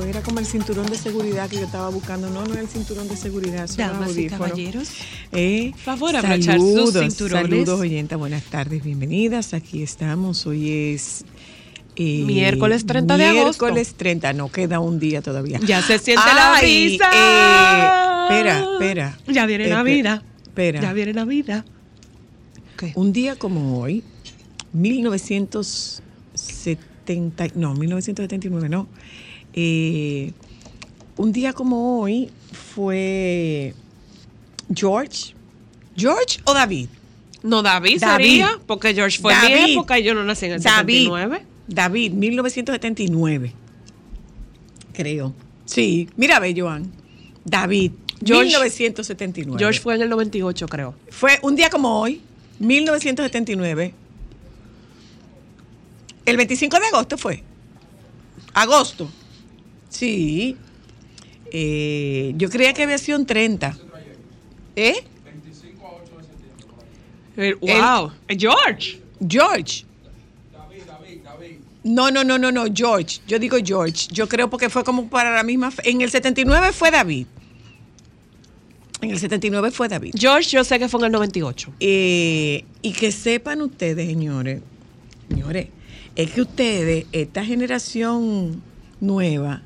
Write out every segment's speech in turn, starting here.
Algo. Era como el cinturón de seguridad que yo estaba buscando. No, no era el cinturón de seguridad. son los Damas y caballeros, Eh, favor abrochar sus saludos, cinturones. Saludos, oyenta. Buenas tardes, bienvenidas. Aquí estamos. Hoy es. eh, Miércoles 30 de agosto. Miércoles 30, no queda un día todavía. ya se siente la brisa. eh, espera, espera. Ya viene Espera, Navidad. Espera. Ya viene Navidad. ¿Qué? Un día como hoy, 1970, no, 1979, no. Eh, un día como hoy fue George. ¿George o David? No, David, David. sería, porque George fue David. mi época y yo no nací en el David. 79. David, 1979. Creo. Sí, mira, ve, Joan. David, George- 1979. George fue en el 98, creo. Fue un día como hoy, 1979. El 25 de agosto fue. Agosto. Sí. Eh, yo creía que había sido un 30. ¿Eh? El- wow. George. George. No, no, no, no, no, George. Yo digo George. Yo creo porque fue como para la misma. fe- En el 79 fue David. En el 79 fue David. George, yo sé que fue en el 98. Eh, y que sepan ustedes, señores, señores, es que ustedes, esta generación nueva,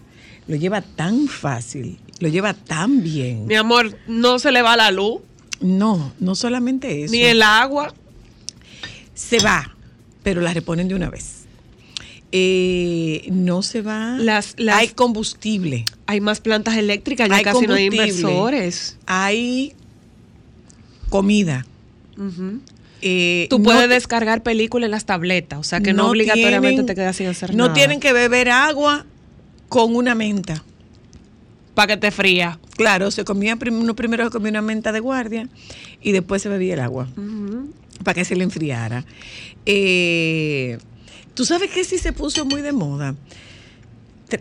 lo lleva tan fácil, lo lleva tan bien. Mi amor, no se le va la luz, No, no solamente eso. ni el agua. Se va, pero la reponen de una vez. Eh, no se va. Las- las- hay combustible. Hay más plantas eléctricas, ya Hay casi no hay inversores. Hay comida. Eh, Tú no puedes descargar películas en las tabletas, o sea que no, obligatoriamente tienen- te quedas sin hacer No nada. tienen que beber agua con una menta. Para que te fría. Claro, se comía uno primero se comía una menta de guardia y después se bebía el agua para que se le enfriara. Eh, Tú sabes que sí se puso muy de moda.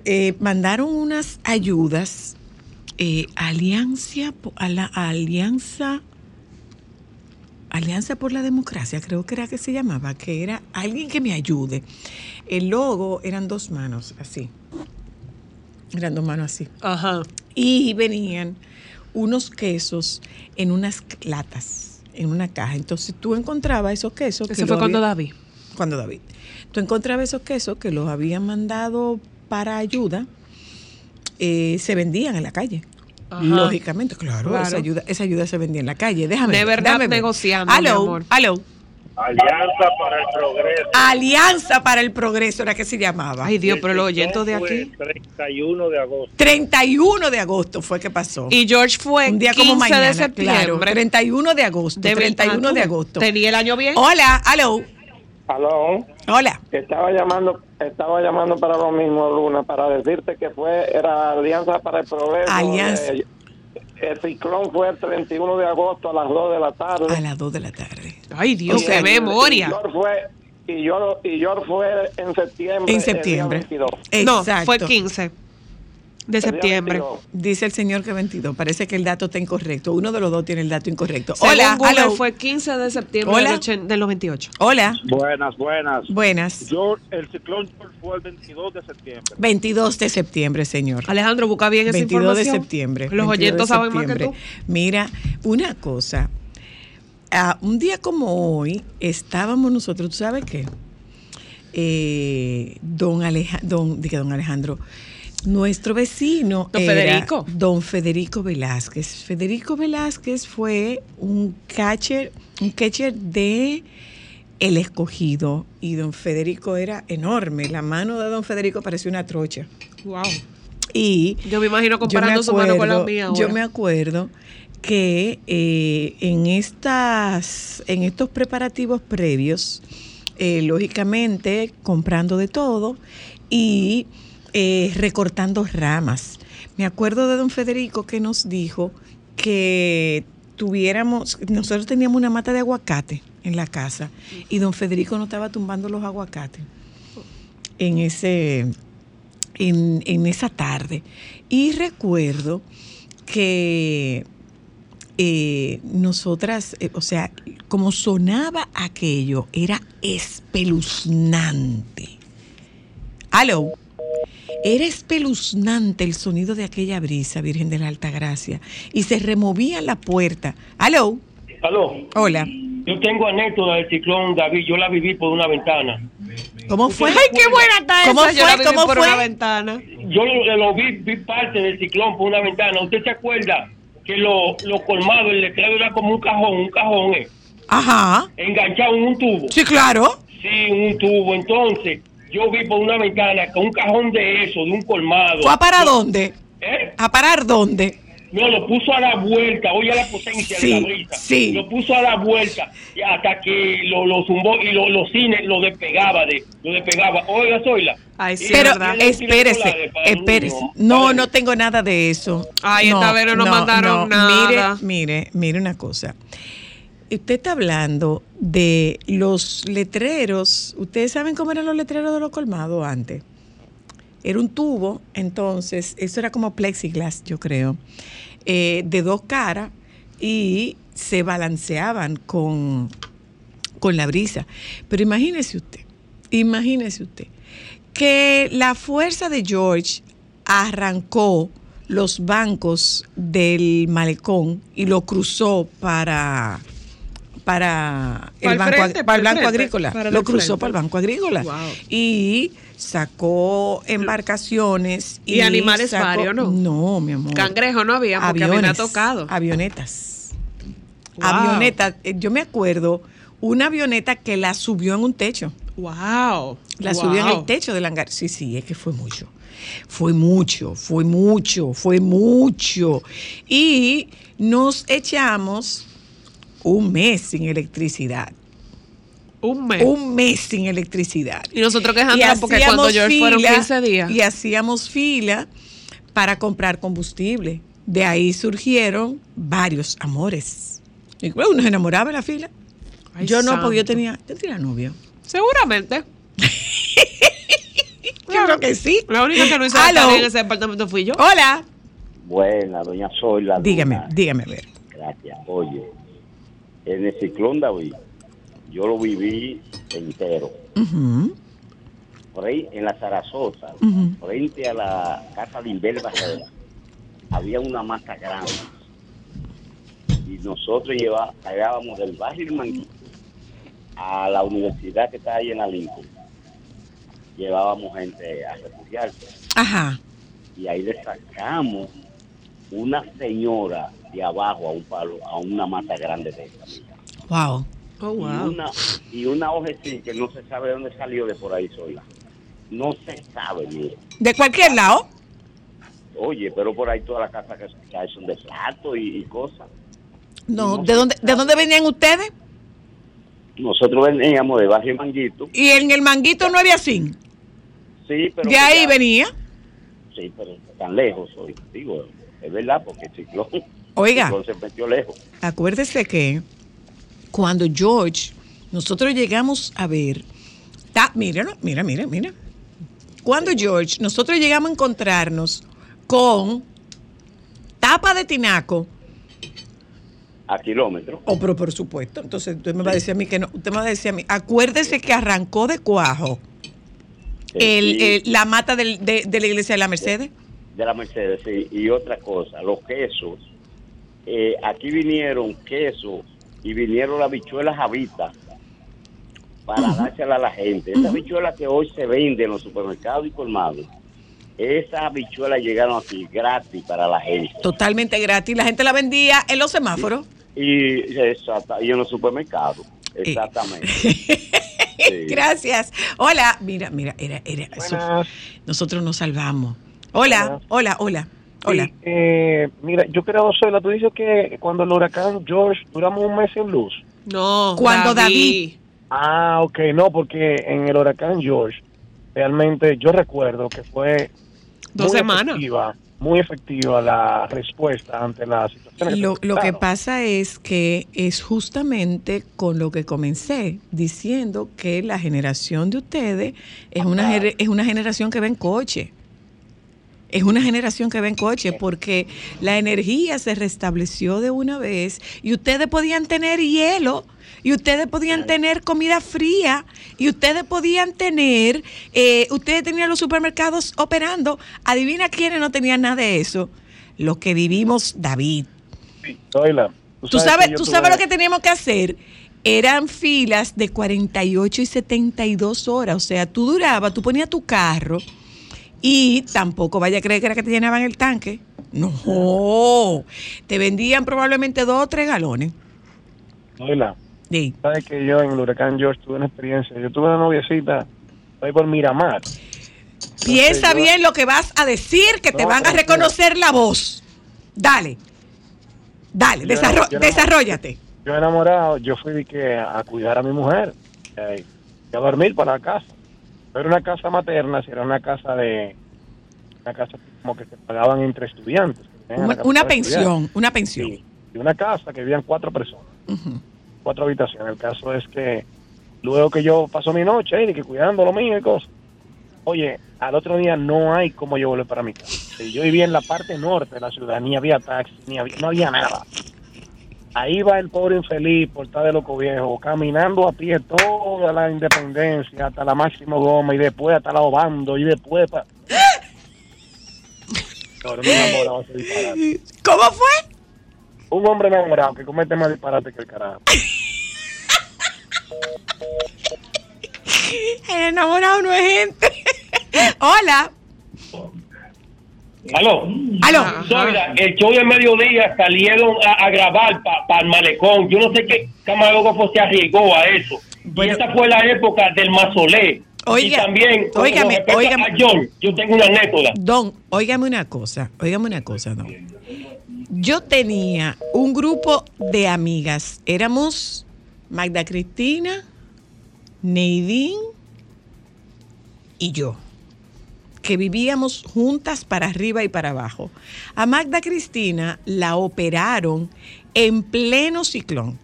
Eh, mandaron unas ayudas eh, alianza a la alianza Alianza por la Democracia, creo que era que se llamaba, que era alguien que me ayude. El logo eran dos manos, así. Eran dos manos así. Ajá. Y venían unos quesos en unas latas, en una caja. Entonces tú encontrabas esos quesos. Eso que fue cuando había- David. Cuando David. Tú encontrabas esos quesos que los habían mandado para ayuda, eh, se vendían en la calle. Ajá. Lógicamente, claro, Claro. Esa, ayuda, esa ayuda se vendía en la calle. Déjame De ver, verdad negociando, mi Aló, amor. aló. Alianza para el Progreso. Alianza para el Progreso era que se llamaba. Ay, Dios, pero los oyentes de aquí. 31 de agosto. 31 de agosto fue que pasó. Y George fue un día 15 como mañana, de septiembre. claro, 31 de agosto, De 31 verdad, de agosto. Tenía el año bien. Hola, aló, Aló, hola. estaba llamando, estaba llamando para lo mismo, Luna, para decirte que fue, era Alianza para el Progreso. Alianza. Eh, el ciclón fue el 31 de agosto a las 2 de la tarde. A las 2 de la tarde. Ay, Dios, qué el- memoria. Y York fue, y York, y York fue en septiembre. En el día septiembre. 22. No, Exacto. fue 15. De septiembre. 22. Dice el señor que 22. Parece que el dato está incorrecto. Uno de los dos tiene el dato incorrecto. Según Hola, Google, fue 15 de septiembre Hola. del, ochen- del 98. Hola, Buenas, buenas. buenas. Yo, el ciclón George fue el 22 de septiembre. 22 de septiembre, señor. Alejandro, busca bien esa 22 de información. septiembre. Los 22 de oyentes saben más que tú. Mira, una cosa. Ah, un día como hoy, estábamos nosotros, ¿tú sabes qué? Eh, don, Aleja, don, dije don Alejandro, nuestro vecino. Don era Federico. Don Federico Velázquez. Federico Velázquez fue un catcher, un catcher de El Escogido. Y don Federico era enorme. La mano de don Federico parecía una trocha. Wow. Y Yo me imagino comparando me su mano con la acuerdo- mía. Yo me acuerdo que eh, en estas, en estos preparativos previos, eh, lógicamente comprando de todo y eh, recortando ramas. Me acuerdo de don Federico que nos dijo que tuviéramos, nosotros teníamos una mata de aguacate en la casa y don Federico nos estaba tumbando los aguacates en ese en, en esa tarde. Y recuerdo que eh, nosotras, eh, o sea, como sonaba aquello, era espeluznante. Aló. Era espeluznante el sonido de aquella brisa, Virgen de la Alta Gracia. Y se removía la puerta. Aló. Aló, Hola. yo tengo anécdota del ciclón David, yo la viví por una ventana. ¿Cómo fue? Ay, qué buena está ¿Cómo esa. Yo la fue? viví ¿Cómo por fue? una ventana. Yo lo, lo vi, vi parte del ciclón por una ventana. ¿Usted se acuerda que lo, lo colmado, el letrero era como un cajón, un cajón, eh, Ajá. enganchado en un tubo? Sí, claro. Sí, un tubo. Entonces, yo vi por una ventana con un cajón de eso, de un colmado. ¿Fue a para dónde? ¿Eh? ¿A parar dónde? No, lo puso a la vuelta, oye la potencia Sí, de la brisa. sí. Lo puso a la vuelta y hasta que lo, lo zumbó y lo- los cines lo despegaba de, lo despegaba. Oiga, Zoila. Ay, sí, Pero espérese, espérese. No, no tengo nada de eso. Ay, esta vez no nos mandaron nada. Mire, mire, mire una cosa. Usted está hablando de los letreros. ¿Ustedes saben cómo eran los letreros de los colmados antes? Era un tubo, entonces, eso era como plexiglas, yo creo, eh, de dos caras y se balanceaban con, con la brisa. Pero imagínese usted, imagínese usted, que la fuerza de George arrancó los bancos del malecón y lo cruzó para para el banco, frente, ag- para para el el banco frente, agrícola para lo cruzó frente. para el banco agrícola Wow. y sacó embarcaciones Y animales sacó- varios, ¿no? no mi amor Cangrejo no había porque Aviones, tocado. Avionetas. Wow. Avionetas. Eh, Yo me acuerdo una avioneta que la subió en un techo. Wow. La Wow. subió en el techo del hangar. Sí, sí, es que fue mucho. Fue mucho, fue mucho, fue mucho. Y nos echamos un mes sin electricidad. Un mes. Un mes sin electricidad. Y nosotros quejándonos porque cuando George fueron 15 días. Y hacíamos fila para comprar combustible. De ahí surgieron varios amores. Y bueno, uno se enamoraba en la fila. Ay, yo no, porque yo tenía, yo tenía novio. Seguramente. Yo creo que sí. La única que no hizo la en ese departamento fui yo. Hola. Buena, doña Zoila. Dígame, Luna. dígame a ver. Gracias. Oye, en el ciclón David, yo lo viví entero. Por ahí, en la Zarazosa, Ujú. frente a la casa de Inver Barrera, había una mata grande. Y nosotros llevábamos del barrio Manguito a la universidad que está ahí en la Lincoln. Llevábamos gente a refugiarse. Ajá. y ahí le sacamos una señora de abajo a un palo, a una mata grande de mira. Wow. Oh, Y wow. una y una que no se sabe de dónde salió de por ahí sola. No se sabe, mire. De cualquier lado. Oye, pero por ahí todas las casas que, que hay son de plato y, y cosas. No, No ¿de dónde, ¿de dónde venían ustedes? Nosotros veníamos de Barrio Manguito, Y en el manguito no había zinc. sí, pero... De ahí ya- venía. Sí, pero tan lejos hoy. Digo, es verdad, porque el ciclón, Oiga. metió lejos. Acuérdese que cuando George, nosotros llegamos a ver, ta- mira, mira, mira, mira. Cuando George, nosotros llegamos a encontrarnos con tapa de tinaco. A kilómetros. Oh, pero por supuesto. Entonces usted me va a decir a mí que no. Usted me va a decir a mí. Acuérdese que arrancó de cuajo el, el- la mata del- de, de la iglesia de la Mercedes. de la Mercedes, sí. Y otra cosa, los quesos. Eh, aquí vinieron quesos y vinieron las bichuelas Javita para dárselas a la gente. Esas bichuelas que hoy se venden en los supermercados y colmados, esas bichuelas llegaron aquí gratis para la gente. Totalmente gratis. La gente la vendía en los semáforos. Y, exacta- y en los supermercados, exactamente. Gracias. Hola. Mira, mira, era, era. Buenas. nosotros nos salvamos. Hola, hola, hola. Hola. Sí, eh, mira, yo creo, Zoila, tú dices que cuando el huracán George duramos un mes sin luz. No, Cuando David- Ah, ok, no, porque en el huracán George, realmente yo recuerdo que fue Dos muy semanas. efectiva, muy efectiva la respuesta ante la situación. Lo, lo que pasa es que es justamente con lo que comencé diciendo que la generación de ustedes es una, es una generación que va en coche. Es una generación que va en coche porque la energía se restableció de una vez y ustedes podían tener hielo y ustedes podían tener comida fría y ustedes podían tener, eh, ustedes tenían los supermercados operando. Adivina quiénes no tenían nada de eso. Los que vivimos, David. Zoila, Tú sabes, que yo tú sabes lo que teníamos que hacer. Eran filas de 48 y 72 horas. O sea, tú durabas, tú ponías tu carro y tampoco vaya a creer que era que te llenaban el tanque. No, te vendían probablemente dos o tres galones. Zoila, Sí. sabes que yo en el huracán George tuve una experiencia. Yo tuve una noviecita ahí por Miramar. Piensa yo- bien lo que vas a decir, que te van a reconocer la voz. Dale, dale, Yo- desarro- yo desarrollate. Yo enamorado, yo fui de que a cuidar a mi mujer eh, y a dormir para la casa. No era una casa materna, si era una casa de una casa como que se pagaban entre estudiantes. Una, pensión, una pensión. Sí, y una casa que vivían cuatro personas, cuatro habitaciones. El caso es que luego que yo paso mi noche ahí, que cuidando lo mío y cosas, oye, al otro día no hay como yo volver para mi casa. Yo vivía en la parte norte de la ciudad, ni había taxi, ni había, no había nada. Ahí va el pobre infeliz, portal de loco viejo, caminando a pie toda la independencia hasta la Máximo Goma y después hasta la Obando y después para... ese disparate. ¿Cómo fue? Un hombre enamorado que comete más disparate que el carajo. El enamorado no es gente. Hola. Aló. Aló. El show de mediodía salieron a, a grabar para el malecón. Yo no sé qué camarógrafo se arriesgó a eso. y esta fue la época del mazolé. Oiga, y también, óigame, óigame. a John, yo tengo una anécdota. Don, óigame una cosa, óigame una cosa, Don. Yo tenía un grupo de amigas. Éramos Magda Cristina, Neidín y yo, que vivíamos juntas para arriba y para abajo. A Magda Cristina la operaron en pleno ciclón.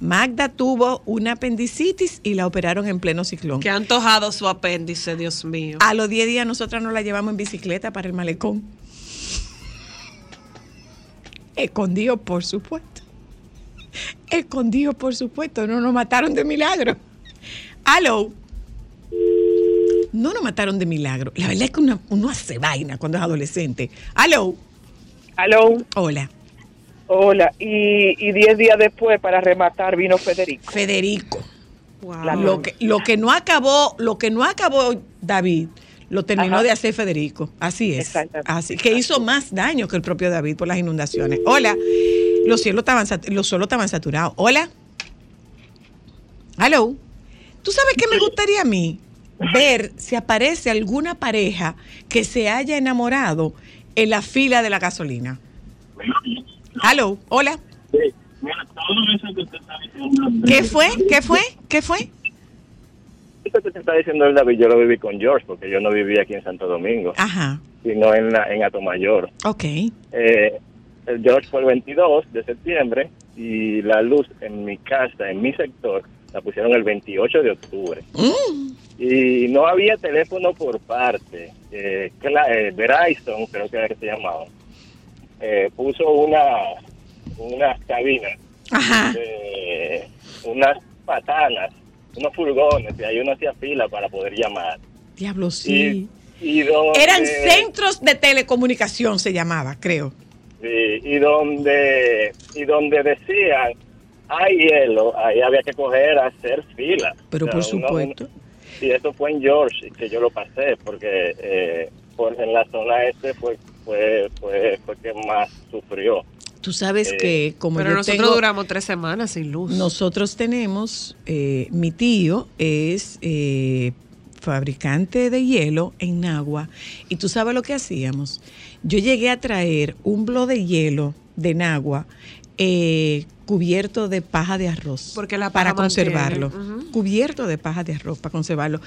Magda tuvo una apendicitis y la operaron en pleno ciclón. Que ha antojado su apéndice, Dios mío. A los 10 días nosotras nos la llevamos en bicicleta para el malecón. Escondido, por supuesto. Escondido, por supuesto. No nos mataron de milagro. Aló. No nos mataron de milagro. La verdad es que uno, uno hace vaina cuando es adolescente. Aló. Aló, Hola. hola. Y, y diez días después, para rematar, vino Federico. Federico. Wow. Lo que, lo que no acabó, lo que no acabó David, lo terminó Ajá. de hacer Federico. Así es. Exactamente. Así que hizo más daño que el propio David por las inundaciones. Hola. Los cielos estaban los suelos estaban saturados. Hola. Hello. ¿Tú sabes qué me gustaría a mí? Ver si aparece alguna pareja que se haya enamorado en la fila de la gasolina. Hello. Hola. ¿Qué fue? ¿Qué fue? ¿Qué fue? Esto que te está diciendo el David, yo lo viví con George, porque yo no vivía aquí en Santo Domingo, Ajá. sino en, la, en Atomayor. Ok. Eh, el George fue el 22 de septiembre y la luz en mi casa, en mi sector, la pusieron el 28 de octubre. Mm. y no había teléfono por parte. Eh, eh, Verizon, creo que era que se llamaba, eh, puso una unas cabinas, Ajá. eh, unas patanas, unos furgones, y ahí uno hacía fila para poder llamar. Diablo, sí. Y, y donde, Eran centros de telecomunicación, se llamaba, creo. Sí, y donde y donde decían hay hielo, ahí había que coger a hacer fila. Pero por supuesto. uno- y eso fue en George que yo lo pasé, porque eh, por, en la zona este fue fue fue, fue que más sufrió. Tú sabes Eh, que como Pero yo nosotros tengo- duramos tres semanas sin luz. Nosotros tenemos, eh, mi tío es eh, fabricante de hielo en Nagua y tú sabes lo que hacíamos. Yo llegué a traer un blo de hielo de Nagua eh, cubierto de paja de arroz Porque la para conservarlo. Cubierto de paja de arroz para conservarlo.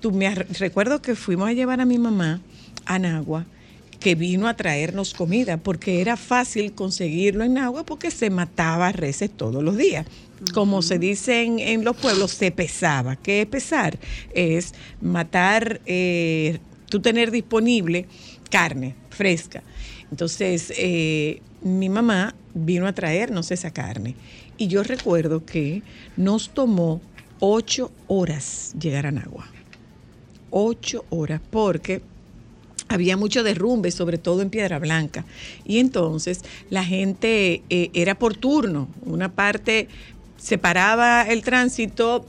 Tú me recuerdo que fuimos a llevar a mi mamá a Nagua que vino a traernos comida porque era fácil conseguirlo en agua porque se mataba reses todos los días. Como se dice en, en los pueblos, se pesaba. ¿Qué es pesar? Es matar, eh, tú tener disponible carne fresca. Entonces, eh, mi mamá vino a traernos esa carne. Y yo recuerdo que nos tomó ocho horas llegar a Nagua. Ocho horas, porque había mucho derrumbe, sobre todo en Piedra Blanca. Y entonces la gente eh, era por turno. Una parte separaba el tránsito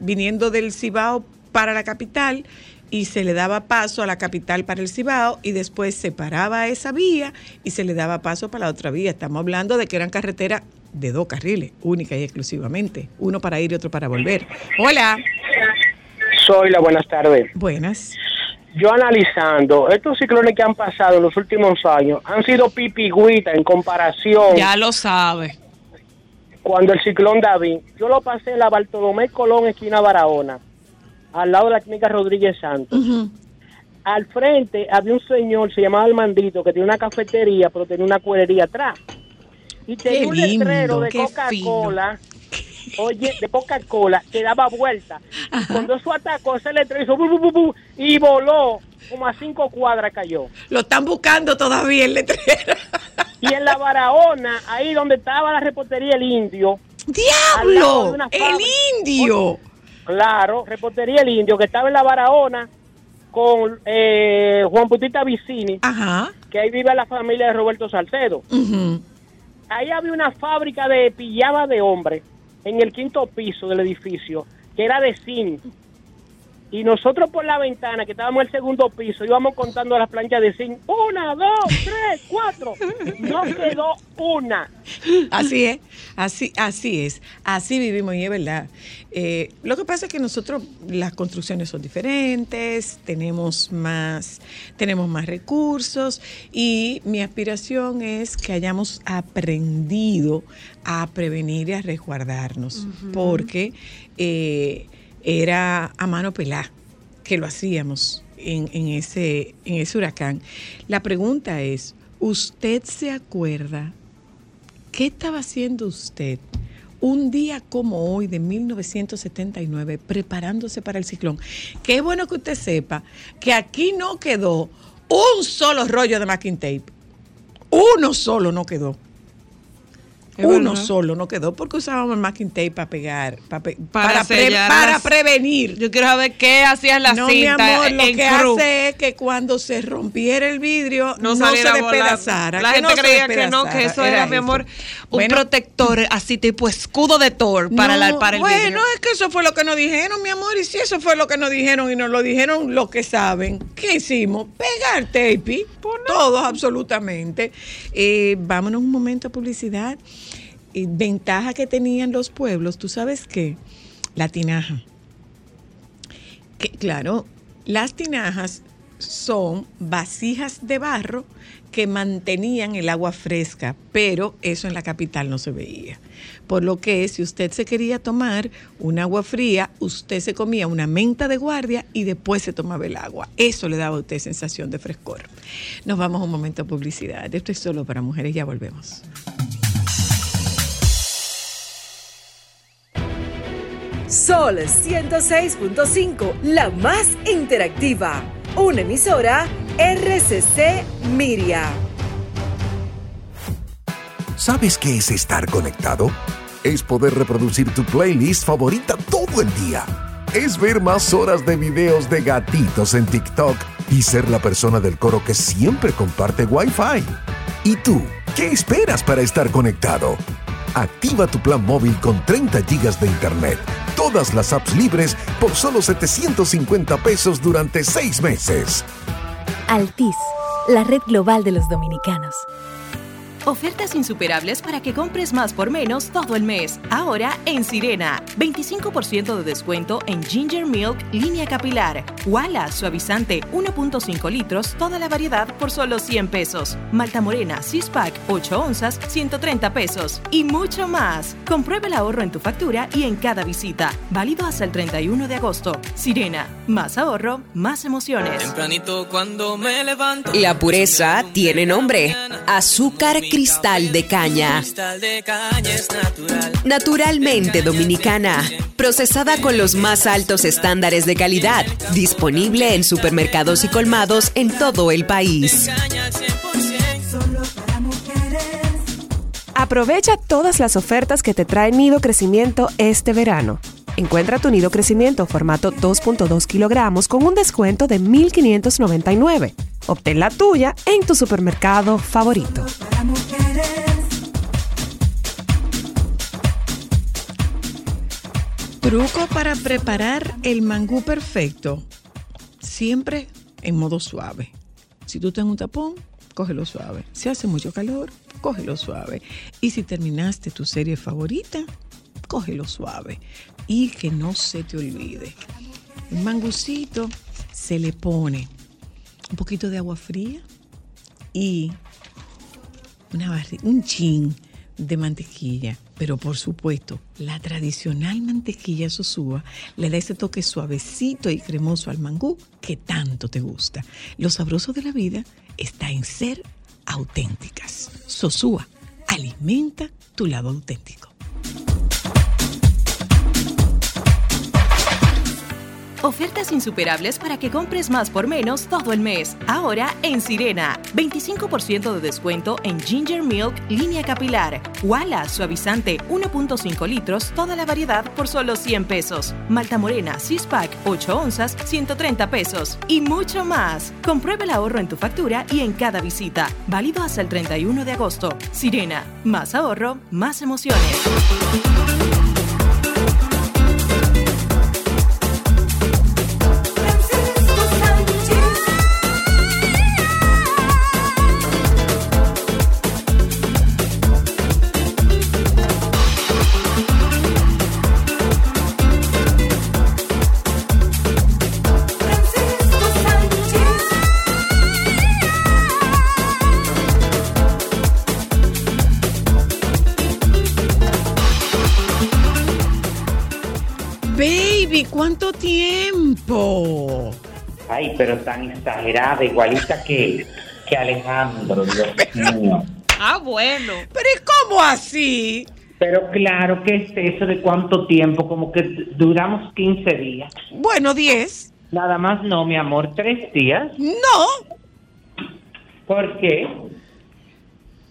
viniendo del Cibao para la capital y se le daba paso a la capital para el Cibao y después se paraba esa vía y se le daba paso para la otra vía. Estamos hablando de que eran carreteras de dos carriles, única y exclusivamente. Uno para ir y otro para volver. Hola. Soy la buenas tardes. Buenas. Yo analizando, estos ciclones que han pasado en los últimos años han sido pipigüita en comparación Ya lo sabe. cuando el ciclón David, yo lo pasé en la Bartolomé Colón, esquina Barahona, al lado de la clínica Rodríguez Santos. Al frente había un señor, se llamaba Armandito, que tenía una cafetería, pero tenía una cuerería atrás. Y tenía Qué un lindo, letrero de Coca-Cola, oye, de Coca-Cola, que daba vuelta. Y cuando eso atacó, ese letrero hizo bu, bu, bu, bu, y voló, como a cinco cuadras cayó. Lo están buscando todavía el letrero. Y en la Barahona, ahí donde estaba la repostería El Indio. ¡Diablo! ¡El indio! Claro, repostería El Indio, que estaba en la Barahona con eh, Juan Bautista Vicini, Ajá. que ahí vive la familia de Roberto Salcedo. Ahí había una fábrica de pijama de hombre en el quinto piso del edificio, que era de zinc. Y nosotros por la ventana, que estábamos en el segundo piso, íbamos contando las planchas de zinc. Una, dos, tres, cuatro. No quedó una. Así es, así, así es, así vivimos y es verdad. Eh, lo que pasa es que nosotros las construcciones son diferentes, tenemos más, tenemos más recursos y mi aspiración es que hayamos aprendido a prevenir y a resguardarnos, porque eh, era a mano pelada que lo hacíamos en, en ese, en ese huracán. La pregunta es, ¿usted se acuerda qué estaba haciendo usted un día como hoy de 1979 preparándose para el ciclón? Qué bueno que usted sepa que aquí no quedó un solo rollo de masking tape. Uno solo no quedó. Es Uno verdad. solo no quedó porque usábamos el masking tape para pegar, para, pe- Para para, pre- prevenir. Yo quiero saber qué hacían las no, mi cintas amor, lo en que cruz. hace es que cuando se rompiera el vidrio no, no, se despedazara. La gente no creía que no, que eso era, mi eso. amor, un Bueno, protector así tipo escudo de Thor para, no, la, para el bueno, vidrio. es que eso fue lo que nos dijeron, mi amor. Y si eso fue lo que nos dijeron y nos lo dijeron los que saben, ¿qué hicimos? Pegar tape. Todos, absolutamente. Eh, vámonos un momento a publicidad. Ventaja que tenían los pueblos, ¿tú sabes qué? La tinaja. Claro, las tinajas son vasijas de barro que mantenían el agua fresca, pero eso en la capital no se veía. Por lo que si usted se quería tomar un agua fría, usted se comía una menta de guardia y después se tomaba el agua. Eso le daba a usted sensación de frescor. Nos vamos un momento a publicidad. Esto es solo para mujeres, ya volvemos. Sol 106.5, la más interactiva. Una emisora RCC Miria. ¿Sabes qué es estar conectado? Es poder reproducir tu playlist favorita todo el día. Es ver más horas de videos de gatitos en TikTok y ser la persona del coro que siempre comparte Wi-Fi. ¿Y tú? ¿Qué esperas para estar conectado? Activa tu plan móvil con 30 gigas de internet, todas las apps libres por solo 750 pesos durante 6 meses. Altis, la red global de los dominicanos. Ofertas insuperables para que compres más por menos todo el mes. Ahora en Sirena. 25% de descuento en Ginger Milk línea capilar. Wala suavizante 1.5 litros, toda la variedad por solo 100 pesos. Malta Morena 6 pack 8 onzas 130 pesos. Y mucho más. Comprueba el ahorro en tu factura y en cada visita. Válido hasta el 31 de agosto. Sirena. Más ahorro, más emociones. Tempranito cuando me levanto. La pureza tiene nombre. Azúcar cristal de caña. Naturalmente dominicana. Procesada con los más altos estándares de calidad. Disponible en supermercados y colmados en todo el país. Aprovecha todas las ofertas que te trae Nido Crecimiento este verano. Encuentra tu Nido Crecimiento formato 2.2 kilogramos con un descuento de 1.599. Obtén la tuya en tu supermercado favorito. Truco para preparar el mangú perfecto. Siempre en modo suave. Si tú tienes un tapón, cógelo suave. Si hace mucho calor, cógelo suave. Y si terminaste tu serie favorita, cógelo suave. Y que no se te olvide. El mangucito se le pone un poquito de agua fría y una un chin de mantequilla, pero por supuesto, la tradicional mantequilla sosúa le da ese toque suavecito y cremoso al mangú que tanto te gusta. Lo sabroso de la vida está en ser auténticas. Sosúa, alimenta tu lado auténtico. Ofertas insuperables para que compres más por menos todo el mes. Ahora en Sirena. 25% de descuento en Ginger Milk línea capilar. Wala suavizante 1.5 litros, toda la variedad por solo 100 pesos. Malta Morena 6 pack 8 onzas 130 pesos. Y mucho más. Comprueba el ahorro en tu factura y en cada visita. Válido hasta el 31 de agosto. Sirena. Más ahorro, más emociones. Tiempo? Ay, pero tan exagerada, igualita que, que Alejandro, Dios mío. Ah, bueno. Pero ¿y cómo así? Pero claro, ¿qué es eso de cuánto tiempo? Como que duramos 15 días. Bueno, 10. Nada más no, mi amor, tres días. No. ¿Por qué?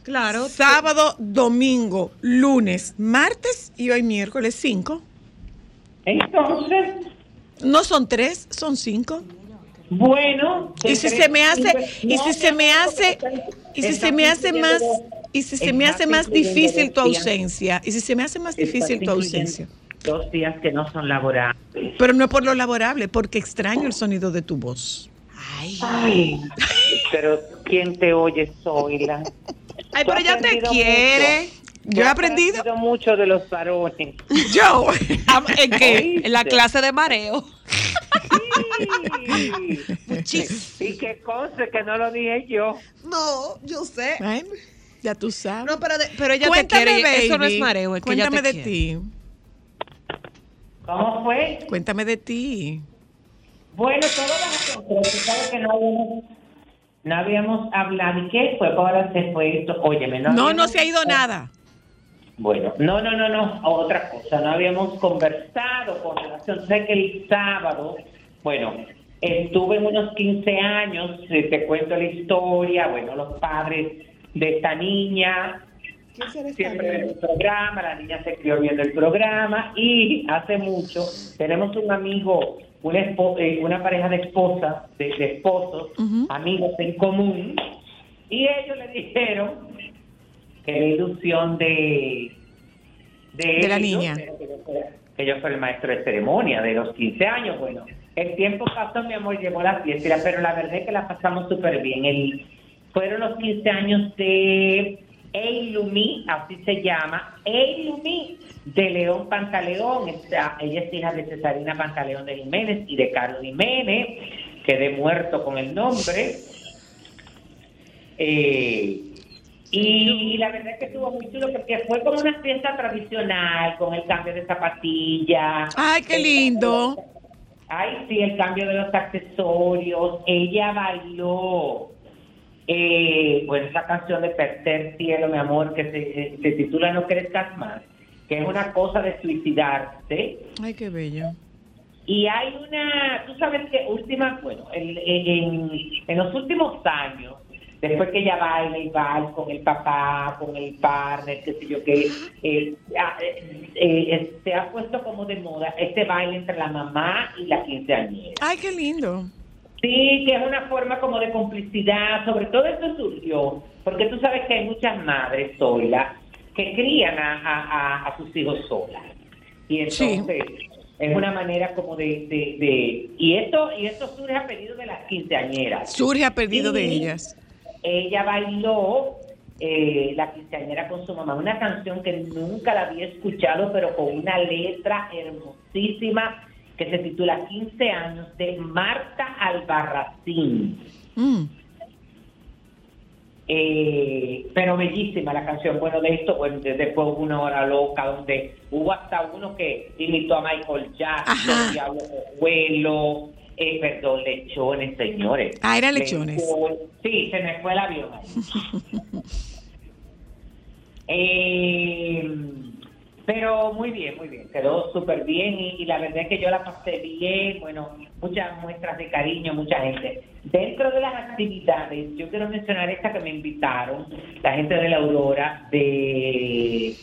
Claro. Sábado, domingo, lunes, martes y hoy miércoles 5. Entonces. No son tres, son cinco. Bueno. Y si se me hace, y si se me hace, y si se me hace más, y si se me hace más difícil tu ausencia, y si se me hace más difícil tu ausencia. Dos días que no son laborables. Pero no por lo laborable, porque extraño el sonido de tu voz. Ay, pero ¿quién te oye, Zoila? Ay, pero ella te quiere. mucho. Yo he aprendido. mucho de los varones. Yo. ¿En qué? En la clase de mareo. Y qué cosa que no lo dije yo. No, yo sé. Ya tú sabes. No, pero, de- pero ella Cuéntame, te quiere. Eso no es mareo, es que ella Cuéntame te de quiere. ti. ¿Cómo fue? Cuéntame de ti. Bueno, todas las cosas, que no habíamos, no habíamos hablado. ¿Y qué fue? Ahora se fue esto. Óyeme, no No, no se ha ido nada. Bueno, no, no, no, no, otra cosa, no habíamos conversado con relación, sé que el sábado, bueno, estuve en unos 15 años, eh, te cuento la historia, bueno, los padres de esta niña, siempre ven el programa, la niña se crió viendo el programa y hace mucho tenemos un amigo, una, eh, una pareja de esposas, de, de esposos, amigos en común, y ellos le dijeron que la ilusión de De la niña. era que yo soy el maestro de ceremonia de los 15 años. Bueno, el tiempo pasó, mi amor, llegó la fiesta, pero la verdad es que la pasamos súper bien. El, fueron los 15 años de Eilumi, así se llama, Eilumi de León Pantaleón. Ella es hija de Cesarina Pantaleón de Jiménez y de Carlos Jiménez, quedé muerto con el nombre. Eh, y la verdad es que estuvo muy chulo porque fue como una fiesta tradicional con el cambio de zapatilla. Ay, qué lindo. Ay, sí, el cambio de los accesorios. Ella bailó. Eh, bueno, esa canción de Tercer Cielo, mi amor, que se, eh, se titula No crezcas más, que es una cosa de suicidarse. Ay, qué bello. Y hay una, tú sabes que última, bueno, en, en, en los últimos años, después que ella baila y baila con el papá, con el partner, qué sé yo, que eh, ah, eh, eh, se ha puesto como de moda este baile entre la mamá y la quinceañera. Ay, qué lindo. Sí, que es una forma como de complicidad, sobre todo esto surgió, porque tú sabes que hay muchas madres solas que crían a, a- a- a sus hijos solas. Y entonces es una manera como de, de, de- y esto y esto surge a pedido de las quinceañeras. Surge a pedido de ellas. Ella bailó eh, la quinceañera con su mamá, una canción que nunca la había escuchado, pero con una letra hermosísima que se titula 15 años de Marta Albarracín. Mm. Eh, pero bellísima la canción. Bueno, de esto, bueno, de- después hubo una hora loca donde hubo hasta uno que imitó a Michael Jackson, Diablo Cojuelo, eh, perdón, lechones, señores. Ah, eran lechones. Sí, se me fue el avión. ahí. Eh, pero muy bien, muy bien, quedó súper bien y, y la verdad es que yo la pasé bien, bueno, muchas muestras de cariño, mucha gente. Dentro de las actividades, yo quiero mencionar esta que me invitaron, la gente de la Aurora, de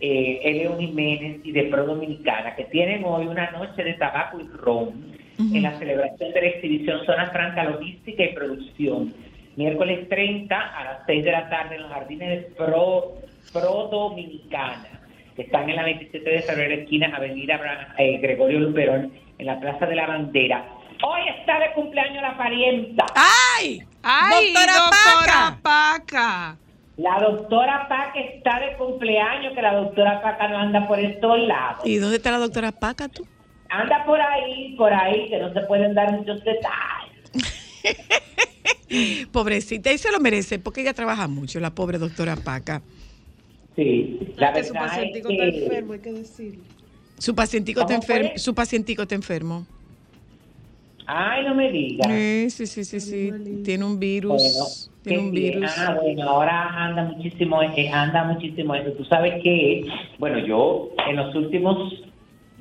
eh, Eleon Jiménez y de Pro Dominicana, que tienen hoy una noche de tabaco y ron en la celebración de la exhibición Zona Franca Logística y Producción. Miércoles 30 a las 6 de la tarde en los jardines de Pro, Pro Dominicana, que están en la 27 de febrero, esquina Avenida eh, Gregorio Luperón, en la Plaza de la Bandera. Hoy está de cumpleaños la parienta. ¡Ay! ¡Ay, Doctora doctora Paca! La doctora Paca está de cumpleaños, que la doctora Paca no anda por estos lados. ¿Y dónde está la doctora Paca tú? Anda por ahí, por ahí, que no se pueden dar muchos detalles. Pobrecita, y se lo merece porque ella trabaja mucho, la pobre doctora Paca. Sí, la que su verdad es pacientico está enfermo, hay que decirlo. Su pacientico está enfermo. Su pacientico está enfermo. Ay, no me digas. Sí, sí, sí, sí, sí. Tiene un virus. Bueno, tiene un virus. Ah, bueno, ahora anda muchísimo, eh, anda muchísimo eso. Tú sabes que, bueno, yo en los últimos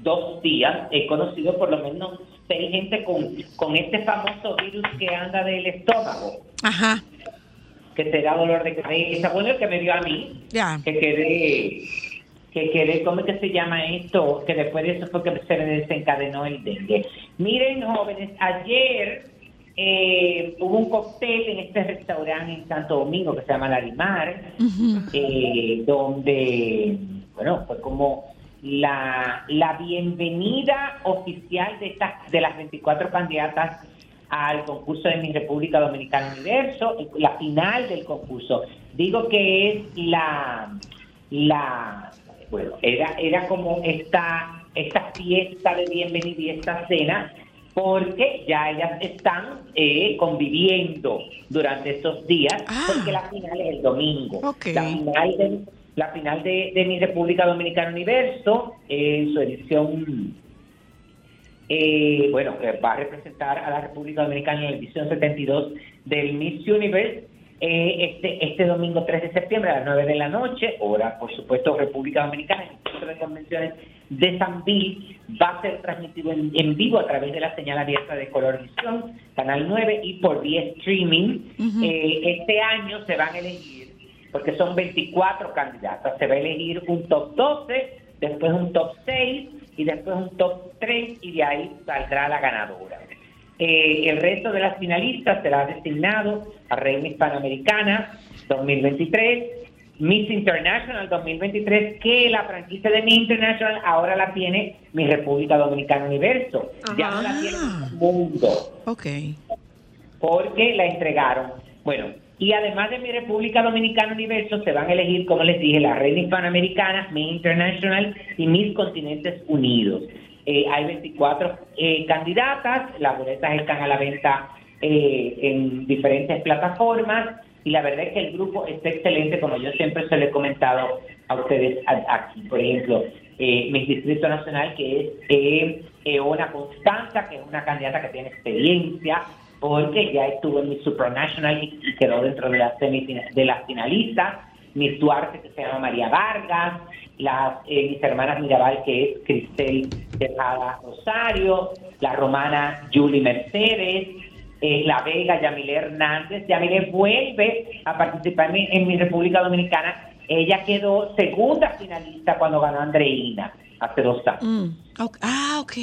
dos días he conocido por lo menos seis gente con, con este famoso virus que anda del estómago, Ajá, que te da dolor de cabeza. Bueno, el que me dio a mí, ya. que quedé, que quedé, ¿cómo es que se llama esto? Que después de eso fue que se me desencadenó el dengue. Miren, jóvenes, ayer eh, hubo un cóctel en este restaurante en Santo Domingo que se llama Larimar, eh, donde, bueno, fue como la, la bienvenida oficial de, estas, de las 24 candidatas al concurso de mi República Dominicana Universo, la final del concurso. Digo que es la, la bueno, era, era como esta, esta fiesta de bienvenida y esta cena, porque ya ellas están eh, conviviendo durante estos días, porque la final es el domingo. La final de, la final de, de mi República Dominicana Universo, en su edición eh, bueno, que va a representar a la República Dominicana en la edición 72 del Miss Universe, eh, este, este domingo 3 de septiembre a las 9 de la noche, hora, por supuesto, República Dominicana, en el Centro de Convenciones de San Bill, va a ser transmitido en, en vivo a través de la señal abierta de Colorvisión, Canal 9 y por vía streaming. Eh, este año se van a elegir, porque son 24 candidatas, se va a elegir un top 12, después un top 6 y después un top 3 y de ahí saldrá la ganadora. Eh, el resto de las finalistas será designado a Reina Hispanoamericana 2023, Miss International 2023, que la franquicia de Miss International ahora la tiene mi República Dominicana Universo. Ya no la tiene el mundo Ok. porque la entregaron. Bueno, y además de mi República Dominicana Universo, se van a elegir, como les dije, la Reina Hispanoamericana, Miss International y Miss Continentes Unidos. Eh, hay 24 eh, candidatas, las boletas están a la venta eh, en diferentes plataformas y la verdad es que el grupo está excelente, como yo siempre se lo he comentado a ustedes aquí. Por ejemplo, eh, mi Distrito Nacional, que es eh, Eona Constanza, que es una candidata que tiene experiencia, porque ya estuvo en mi Supranational y, quedó dentro de semifina- de las finalistas. Miss Duarte, que se llama María Vargas, las eh, mis hermanas Mirabal, que es Cristel Tejada Rosario, la romana Julie Mercedes, eh, la Vega Yamile Hernández. Yamile vuelve a participar en, en mi República Dominicana. Ella quedó segunda finalista cuando ganó Andreina hace dos años. Mm, ok. Ah, ok.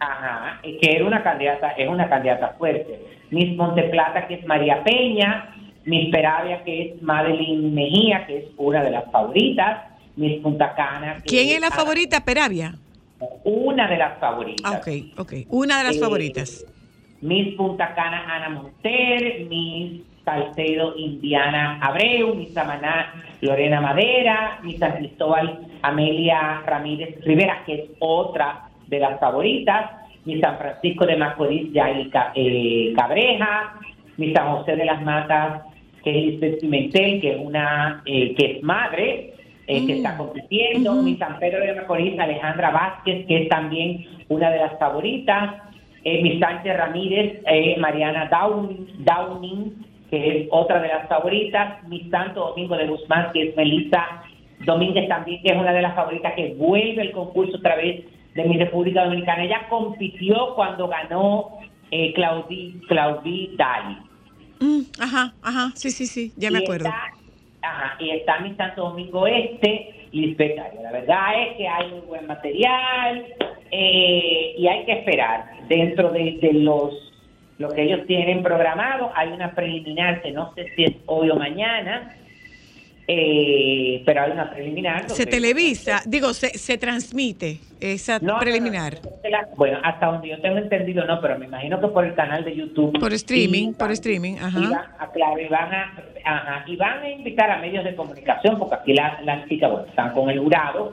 Ajá, que era una candidata, es una candidata fuerte. Miss Monteplata, que es María Peña, Miss Peravia, que es Madeline Mejía, que es una de las favoritas, Miss Punta Cana. que ¿Quién es la favorita? Peravia. Una de las favoritas. Ah, ok, ok. Una de las Eh, favoritas. Miss Punta Cana, Ana Monter, Miss Salcedo, Indiana Abreu, Miss Samaná, Lorena Madera, Miss San Cristóbal, Amelia Ramírez Rivera, que es otra de las favoritas, Miss San Francisco de Macorís, Yael eh, Cabreja, Miss San José de las Matas, que es Lisbeth Pimentel, que es una, eh, que es madre, eh, que está compitiendo, Miss San Pedro de Macorís, Alejandra Vázquez, que es también una de las favoritas, eh, Miss Sánchez Ramírez, Mariana Downing, Downing, que es otra de las favoritas, Miss Santo Domingo de Guzmán, que es Melissa Domínguez también, que es una de las favoritas que vuelve el concurso otra vez de mi República Dominicana. Ella compitió cuando ganó eh, Claudí, Claudí Dali. Mm, ajá, ajá. Sí, sí, sí. Ya me Y acuerdo. está- ajá, y está mi Santo Domingo Este, Lisbeth. La verdad es que hay muy buen material eh, y hay que esperar. Dentro de, de los lo que ellos tienen programado, hay una preliminar que no sé si es hoy o mañana, eh, pero hay una preliminar. Se televisa, digo, se, se transmite esa No, no, preliminar. Bueno, hasta donde yo tengo entendido, no, pero me imagino que por el canal de YouTube. Por streaming, Y por streaming, y ajá. van a, claro, y van a, ajá, y van a invitar a medios de comunicación, porque aquí las chicas bueno, están con el jurado,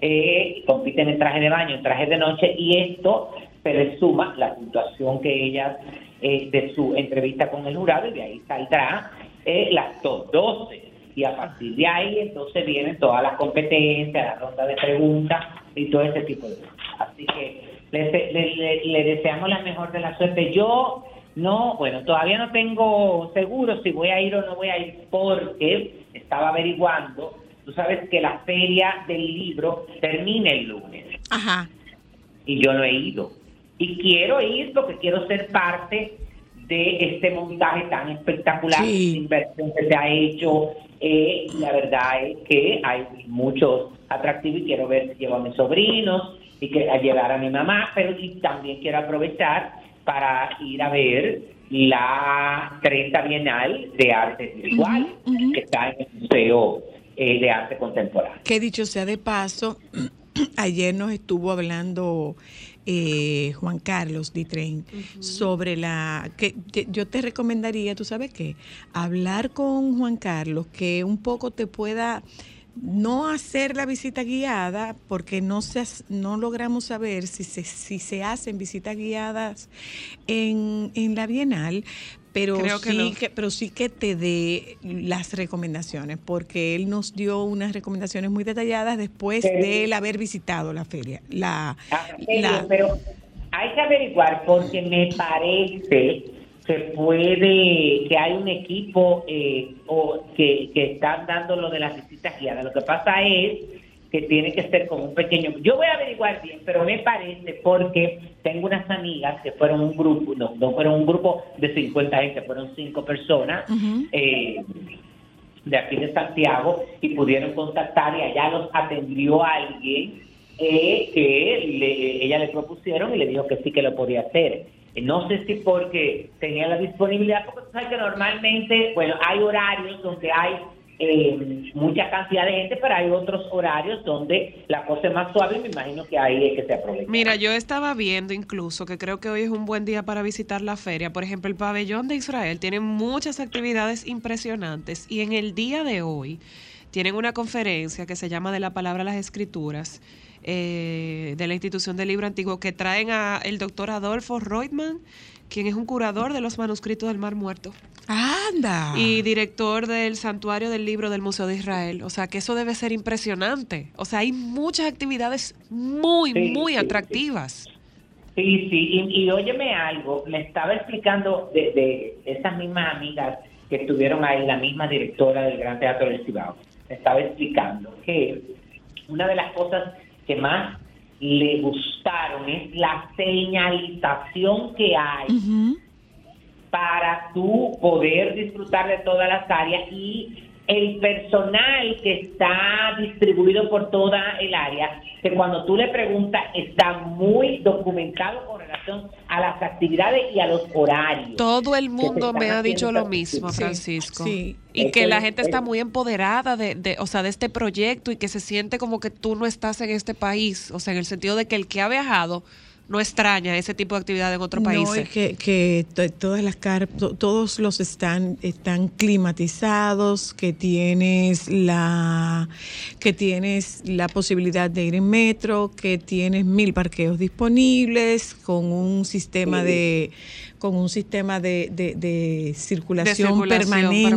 eh, compiten en traje de baño, en traje de noche, y esto se le suma la puntuación que ellas eh, de su entrevista con el jurado, y de ahí saldrá eh, las top 12. Y a partir de ahí, entonces vienen todas las competencias, la ronda de preguntas y todo ese tipo de cosas. Así que le, le- le- le deseamos la mejor de la suerte. Yo no, bueno, todavía no tengo seguro si voy a ir o no voy a ir porque estaba averiguando. Tú sabes que la feria del libro termina el lunes Ajá. y yo no he ido. Y quiero ir porque quiero ser parte de este montaje tan espectacular, de inversión que se ha hecho. Eh, y la verdad es que hay muchos atractivos y quiero ver si llevo a mis sobrinos y que a llevar a mi mamá, pero y también quiero aprovechar para ir a ver la 30 Bienal de Arte Visual, que está en el Museo eh, de Arte Contemporáneo. Que dicho sea de paso, ayer nos estuvo hablando eh, Juan Carlos Ditren sobre la que yo te recomendaría, tú sabes qué, hablar con Juan Carlos que un poco te pueda no hacer la visita guiada porque no se, no logramos saber si se, si se hacen visitas guiadas en, en la Bienal, pero Creo que sí no. que, pero sí que te dé las recomendaciones, porque él nos dio unas recomendaciones muy detalladas después Pero- de él haber visitado la feria. La, serio, la- pero hay que averiguar porque me parece se puede, que hay un equipo eh, o que, que está dando lo de las visitas guiadas. Lo que pasa es que tiene que ser como un pequeño. Yo voy a averiguar bien, pero me parece porque tengo unas amigas que fueron un grupo, no, no fueron un grupo de 50 gente, fueron cinco personas. eh, de aquí de Santiago y pudieron contactar y allá los atendió alguien eh, que le- ella le propusieron y le dijo que sí que lo podía hacer. No sé si porque tenía la disponibilidad, porque tú sabes que normalmente, bueno, hay horarios donde hay eh, mucha cantidad de gente, pero hay otros horarios donde la cosa es más suave y me imagino que ahí es que se aprovecha. Mira, yo estaba viendo incluso que creo que hoy es un buen día para visitar la feria. Por ejemplo, el pabellón de Israel tiene muchas actividades impresionantes y en el día de hoy tienen una conferencia que se llama De la Palabra a las Escrituras eh, de la Institución del Libro Antiguo que traen a el doctor Adolfo Reutemann, quien es un curador de los manuscritos del Mar Muerto. ¡Anda! Y director del Santuario del Libro del Museo de Israel. O sea, que eso debe ser impresionante. O sea, hay muchas actividades muy, Sí, muy sí, atractivas. Sí, sí, y, y óyeme algo, me estaba explicando de, de esas mismas amigas que estuvieron ahí, la misma directora del Gran Teatro del Cibao, me estaba explicando que una de las cosas que más le gustaron es la señalización que hay para tú poder disfrutar de todas las áreas y el personal que está distribuido por toda el área, que cuando tú le preguntas está muy documentado con relación a las actividades y a los horarios. Todo el mundo me ha dicho lo mismo, Francisco. sí. Y Es que que- la gente está es- muy empoderada de, de, o sea, de este proyecto y que se siente como que tú no estás en este país. O sea, en el sentido de que el que ha viajado no extraña ese tipo de actividad en otro país. No, es que, que to- todas las car to- todos los están están climatizados, que tienes la que tienes la posibilidad de ir en metro, que tienes mil parqueos disponibles con un sistema de con un sistema de, de- de circulación, circulación permanente,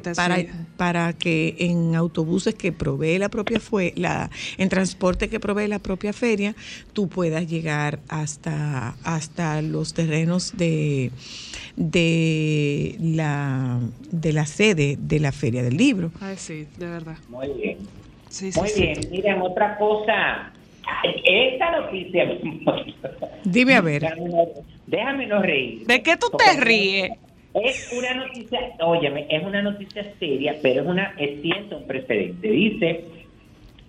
permanente, para, sí. para que en autobuses que provee la propia fue la en transporte que provee la propia feria tú puedas llegar hasta hasta los terrenos de de la de la sede de la feria del libro Ay, sí, de verdad. Muy bien. Sí, sí, Muy sí. bien, miren, otra cosa. Esta noticia. Dime a ver. Déjame no, reír. ¿De qué tú te ríes? Es una noticia, óyeme, es una noticia seria, pero es una, es siento un precedente. Dice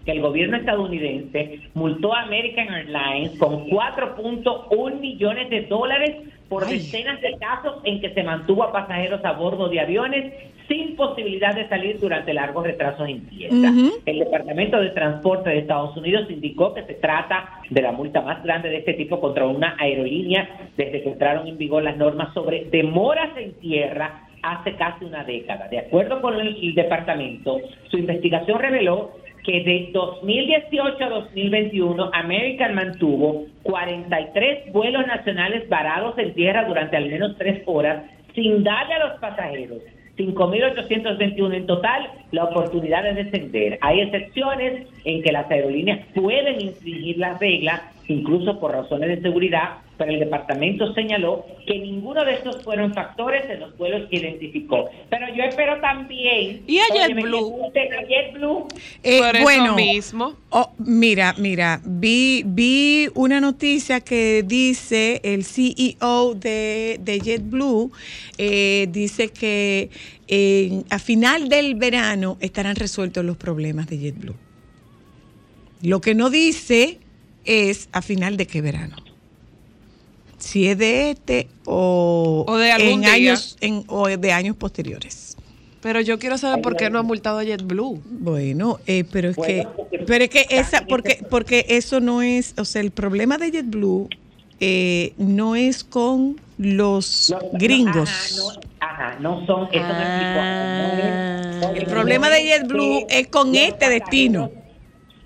que el gobierno estadounidense multó a American Airlines con 4.1 millones de dólares por decenas de casos en que se mantuvo a pasajeros a bordo de aviones sin posibilidad de salir durante largos retrasos en tierra. El Departamento de Transporte de Estados Unidos indicó que se trata de la multa más grande de este tipo contra una aerolínea desde que entraron en vigor las normas sobre demoras en tierra hace casi una década. De acuerdo con el, el departamento, su investigación reveló que de 2018 a 2021 American mantuvo 43 vuelos nacionales varados en tierra durante al menos tres horas sin darle a los pasajeros 5.821 en total la oportunidad de descender. Hay excepciones en que las aerolíneas pueden infringir las reglas, incluso por razones de seguridad, pero el departamento señaló que ninguno de estos fueron factores en los vuelos que identificó. Pero yo espero también... ¿Y a óyeme, JetBlue? que gusten a JetBlue. Eh, Por eso bueno, mismo. oh, mira, mira, vi, vi una noticia que dice el CEO de, de JetBlue, eh, dice que eh, a final del verano estarán resueltos los problemas de JetBlue. Lo que no dice es a final de qué verano. Si es de este o, O de algún en día. años en, o de años posteriores. Pero yo quiero saber por qué no ha multado a JetBlue. Bueno, eh, pero es Bueno, que, pero es que esa, porque, porque eso no es, o sea, el problema de JetBlue eh, no es con los gringos. Ajá, no son... Eso me. No es- El problema de JetBlue es con este destino.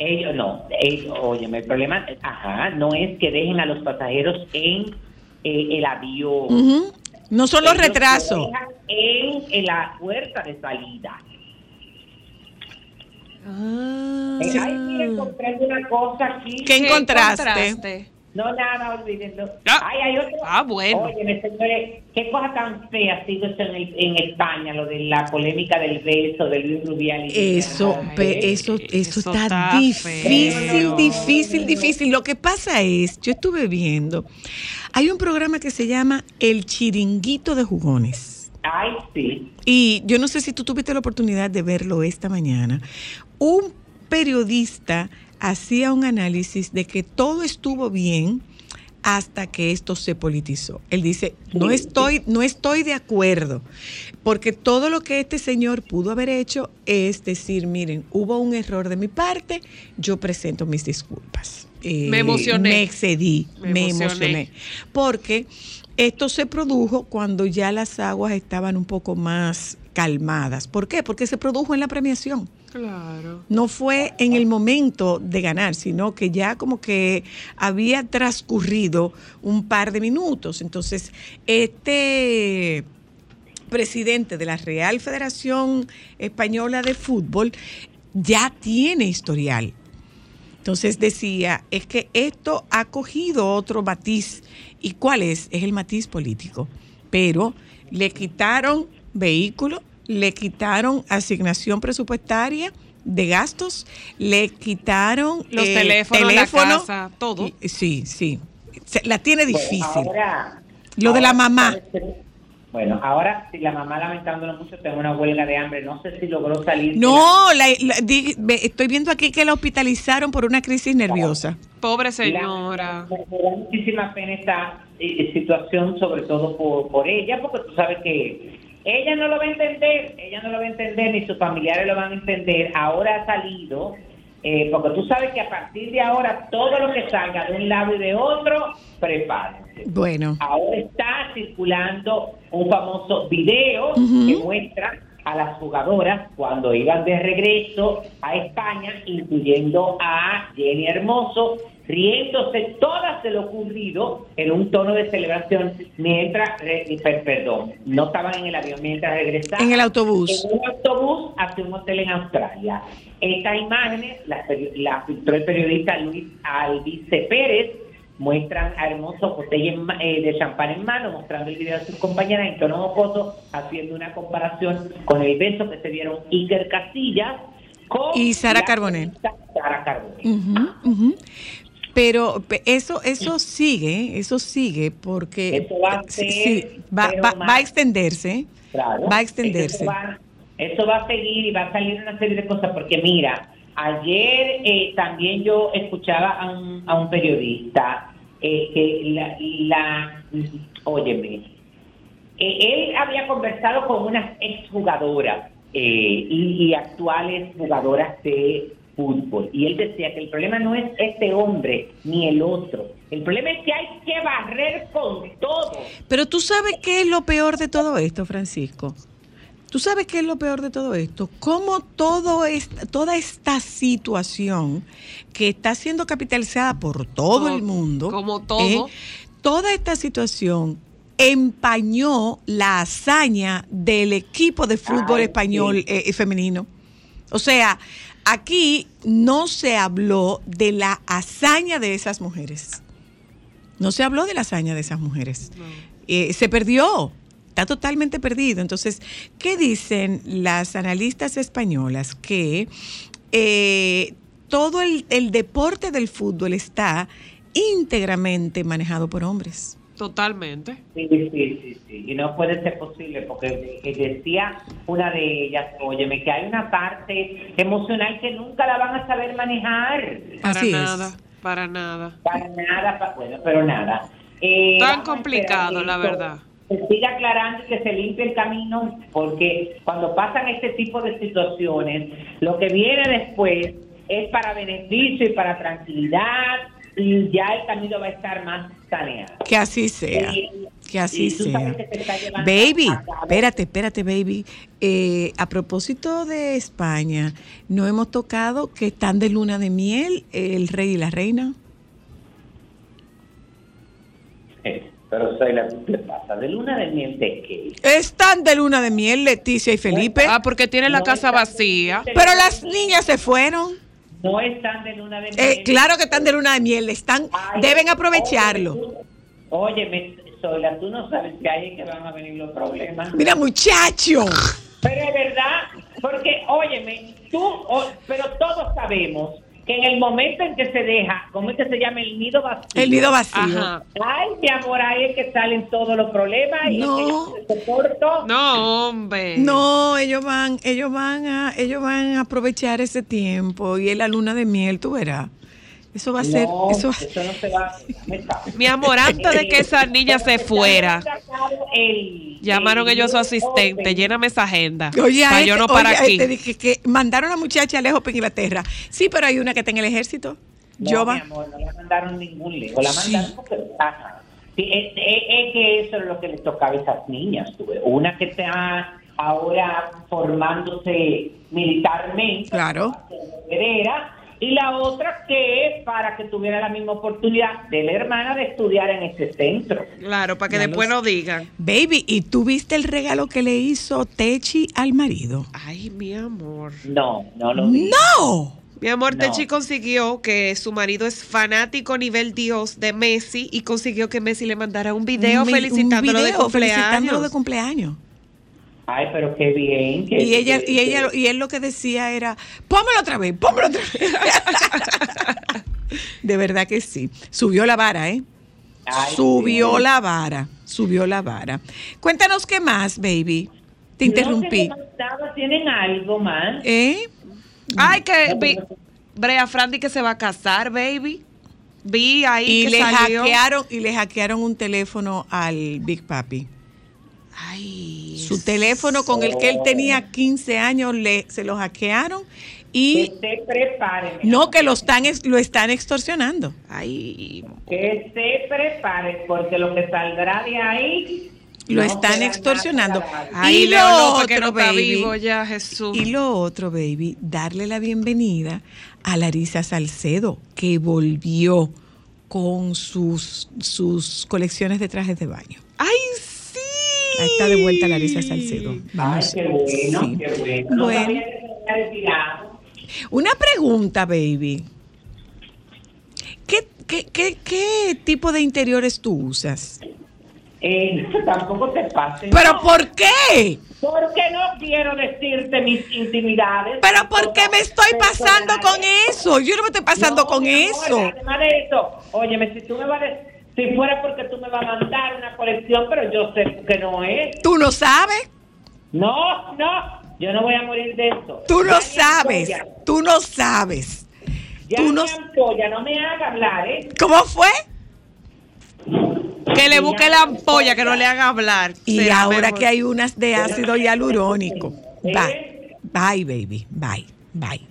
Ellos no, ellos, óyeme, el problema, ajá, no es que dejen a los pasajeros en eh, el avión. No son los Ellos retrasos. En, en la puerta de salida. Eh, ay, mira, encontré una cosa aquí. ¿Qué encontraste? No, nada, olvídenlo. Ay, hay otro. Ah, bueno. Oye, señores, qué cosa tan fea ha sido eso en, el- en España, lo de la polémica del beso de Luis Rubial. y Eso, eso, eso, está, está difícil, feo. difícil, difícil. Lo que pasa es, yo estuve viendo, hay un programa que se llama El Chiringuito de Jugones. Ay, sí. Y yo no sé si tú tuviste la oportunidad de verlo esta mañana. Un periodista hacía un análisis de que todo estuvo bien hasta que esto se politizó. Él dice, no estoy, no estoy de acuerdo, porque todo lo que este señor pudo haber hecho es decir, miren, hubo un error de mi parte, yo presento mis disculpas. Eh, Me emocioné. Me excedí, Me me, emocioné. emocioné. Porque esto se produjo cuando ya las aguas estaban un poco más calmadas. ¿Por qué? Porque se produjo en la premiación. Claro. No fue en el momento de ganar, sino que ya como que había transcurrido un par de minutos. Entonces, este presidente de la Real Federación Española de Fútbol ya tiene historial. Entonces decía, es que esto ha cogido otro matiz. ¿Y cuál es? Es el matiz político. Pero le quitaron vehículo, le quitaron asignación presupuestaria de gastos, le quitaron Los eh, teléfonos, la casa, todo. Sí, sí. Se- la tiene difícil. Ahora, Lo de la mamá. Bueno, ahora si la mamá lamentándolo mucho tengo una huelga de hambre, no sé si logró salir. No, la- la- di- ve- estoy viendo aquí que la hospitalizaron por una crisis nerviosa. Pobre señora. Me me da muchísima pena esta eh, situación, sobre todo por, por ella, porque tú sabes que ella no lo va a entender, ella no lo va a entender, ni sus familiares lo van a entender. Ahora ha salido, eh, porque tú sabes que a partir de ahora todo lo que salga de un lado y de otro, prepárense. Bueno. Ahora está circulando un famoso video que muestra a las jugadoras cuando iban de regreso a España, incluyendo a Jenny Hermoso, riéndose todas de lo ocurrido en un tono de celebración mientras, perdón, no estaban en el avión mientras regresaban. En el autobús. En un autobús hacia un hotel en Australia. Estas imágenes las las filtró el periodista Luis Albice Pérez, muestran a Hermoso botella en ma- eh, de champán en mano, mostrando el video de sus compañeras en tono jocoso, haciendo una comparación con el beso que se dieron Iker Casillas con Y Sara Carbonell. Sara Carbonell. Ujú, ujú. Pero pe- eso, eso sigue, eso sigue porque Eso va a ser, sí, va, va- va a extenderse, Claro. va a extenderse. Eso va, eso va a seguir y va a salir una serie de cosas, porque mira, ayer eh, también yo escuchaba a un, a un periodista eh, que la, la óyeme, eh, él había conversado con unas exjugadoras eh, y, y actuales jugadoras de fútbol y él decía que el problema no es este hombre ni el otro, el problema es que hay que barrer con todo. Pero tú sabes qué es lo peor de todo esto, Francisco. Tú sabes qué es lo peor de todo esto. Cómo todo es, toda esta situación que está siendo capitalizada por todo Como- el mundo. como todo. ¿eh? toda esta situación empañó la hazaña del equipo de fútbol Ay, español sí. eh, femenino. O sea, aquí no se habló de la hazaña de esas mujeres. No se habló de la hazaña de esas mujeres. Eh, se perdió, está totalmente perdido. Entonces, ¿qué dicen las analistas españolas? Que eh, todo el, el deporte del fútbol está íntegramente manejado por hombres. Totalmente. Sí, sí, sí, sí. Y no puede ser posible porque eh, decía una de ellas, óyeme, que hay una parte emocional que nunca la van a saber manejar. Para Así es. nada, para nada. Para nada, pa- bueno, pero nada. Eh, Tan complicado, la verdad. Se siga aclarando y que se limpie el camino, porque cuando pasan este tipo de situaciones, lo que viene después es para beneficio y para tranquilidad, ya el camino va a estar más saneado. Que así sea. Que así sea. que Baby, espérate, espérate, baby. Eh, a propósito de España, no hemos tocado que están de luna de miel el rey y la reina. Eh, Pero soy la ¿qué pasa? ¿De luna de miel de qué? Están de luna de miel Leticia y Felipe. Ah, porque tiene la No casa vacía. Pero las niñas se fueron. No están de luna de miel. Eh, claro que están de luna de miel, están, Ay, deben aprovecharlo. Óyeme, Sola, tú no sabes que es que van a venir los problemas. Mira, muchacho. Pero es verdad, porque, óyeme, tú, pero todos sabemos que en el momento en que se deja, ¿cómo es que se llama? El nido vacío. El nido vacío. Ajá. Ay, mi amor, ahí es que salen todos los problemas. Y No. es que soporto. No, hombre. No, ellos van, ellos van a, ellos van a aprovechar ese tiempo y es la luna de miel, tú verás. Eso va a ser, No, eso va- eso no se va. sabe. Mi amor, antes de que esa niña se fuera, El- llamaron el ellos a su asistente, open. lléname esa agenda. Oye, a para este- yo no oye, para a aquí. este dije que mandaron a la muchacha lejos para Inglaterra. Sí, pero hay una que está en el ejército. No, Yo mi va. amor, no la mandaron ningún lejos. La Sí. mandaron porque. Ajá. Sí, es, es- es que eso es lo que les tocaba a esas niñas. Tuve una que está ahora formándose militarmente. Claro. Herrera, y la otra que es para que tuviera la misma oportunidad de la hermana de estudiar en ese centro. Claro, para que Ya después lo no digan. Baby, ¿y tú viste el regalo que le hizo Techi al marido? Ay, mi amor. No, no lo vi. ¡No! Mi amor, No. Techi consiguió que su marido es fanático nivel Dios de Messi y consiguió que Messi le mandara un video Un vi- un felicitándolo de video felicitándolo de cumpleaños. Ay, pero qué bien. qué- Y ella, qué- y ella, y él lo que decía era, pómelo otra vez, pómelo otra vez. De verdad que sí. Subió la vara, ¿eh? Ay, subió sí. la vara, subió la vara. Cuéntanos qué más, baby. Te No interrumpí. sé ¿Tienen algo más? ¿Eh? Ay, que vi- Brea Frandy que se va a casar, baby. Vi ahí Y que le salió. hackearon, y le hackearon un teléfono al Big Papi. Ay, Su teléfono con el que él tenía 15 años le, se lo hackearon y Que se preparen. no que lo están lo están extorsionando. Ay, Que se preparen, porque lo que saldrá de ahí. Lo no están extorsionando. Ay, y lo que otro, no baby, vivo ya, Jesús. Y lo otro, baby, darle la bienvenida a Larisa Salcedo, que volvió con sus, sus colecciones de trajes de baño. Ay, está de vuelta Larisa Salcedo. Ay, Vamos. qué bueno, Sí. qué bueno. No Bueno. Una pregunta, baby. ¿Qué, qué, qué, qué tipo de interiores tú usas? Eh, tampoco te pases. ¿Pero por qué? Porque no quiero decirte mis intimidades. ¿Pero por qué me estoy pasando con eso? Yo no me estoy pasando No, con amor, eso. Además de eso, óyeme, si tú me vas a de- si fuera porque tú me vas a mandar una colección, pero yo sé que no es. ¿Tú no sabes? No, no, yo no voy a morir de eso. Tú no sabes. Tú no sabes. Ya tú no- ampolla, no me haga hablar, ¿eh? ¿Cómo fue? Que le busque la ampolla, que no le haga hablar. Y Será ahora mejor. que hay unas de ácido hialurónico. ¿Eh? Bye. Bye, baby. Bye. Bye.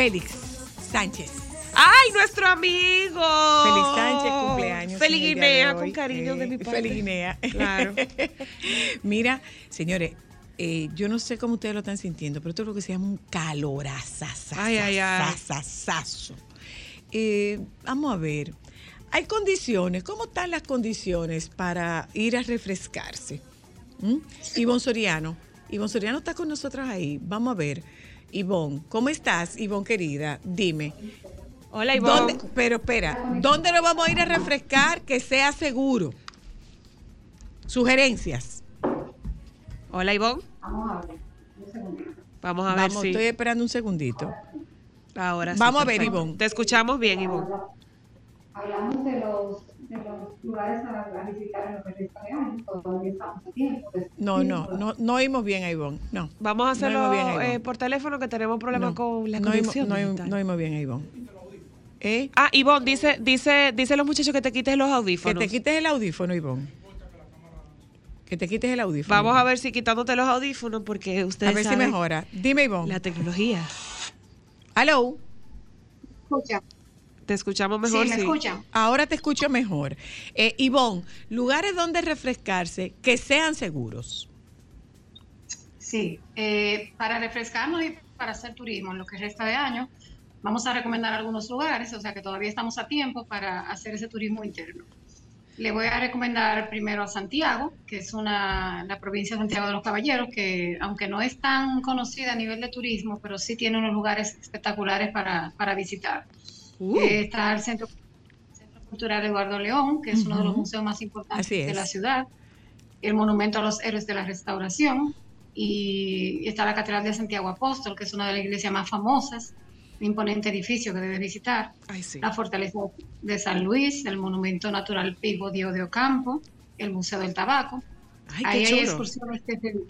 Félix Sánchez. ¡Ay, nuestro amigo! Félix Sánchez, cumpleaños. Feliz Guinea, con cariño de Eh, mi parte. Feliz Guinea. Claro. Mira, señores, eh, yo no sé cómo ustedes lo están sintiendo, pero esto es lo que se llama un calorazazazo. Ay, ay, ay. Eh, vamos a ver. Hay condiciones. ¿Cómo están las condiciones para ir a refrescarse? ¿Mm? Ivonne Soriano, Ivonne Soriano está con nosotros ahí. Vamos a ver. Ivonne, ¿cómo estás, Ivonne querida? Dime. Hola, Ivonne. ¿Dónde- pero espera, ¿dónde nos vamos a ir a refrescar que sea seguro? Sugerencias. Hola, Ivonne. Vamos a ver Vamos, si. estoy esperando un segundito. Ahora sí, Vamos a ver. Ivonne. Te escuchamos bien, Ivonne. Hablamos de los, de los lugares a, a visitar en lo que resta de año, todavía estamos a tiempo. de No, no, no, no oímos bien a Ivonne. No. Vamos a hacerlo bien eh, por teléfono que tenemos problemas No, con la no conexión. no oímos- digital. no oímos bien a Ivonne. ¿Eh? Ah, Ivonne, dice, dice, dice los muchachos que te quites los Que audífonos. te quites el audífono, Ivonne. Que te quites el audífono. Vamos a ver si quitándote los audífonos, porque ustedes A ver si mejora. Dime, Ivonne. La tecnología. Hello. Escucha. Te escuchamos mejor. Sí, me escuchan. Ahora te escucho mejor. Eh, Ivonne, lugares donde refrescarse que sean seguros. Sí, eh, para refrescarnos y para hacer turismo en lo que resta de año, vamos a recomendar algunos lugares, o sea que todavía estamos a tiempo para hacer ese turismo interno. Le voy a recomendar primero a Santiago, que es una, la provincia de Santiago de los Caballeros, que aunque no es tan conocida a nivel de turismo, pero sí tiene unos lugares espectaculares para, para visitar. Eh, está el Centro, Centro Cultural Eduardo León, que es uno de los museos más importantes de la ciudad, el Monumento a los Héroes de la Restauración, y está la Catedral de Santiago Apóstol, que es una de las iglesias más famosas, un imponente edificio que debes visitar, la Fortaleza de San Luis, el Monumento Natural Peabody de Ocampo, el Museo del Tabaco. Ay, Ahí hay excursiones desde-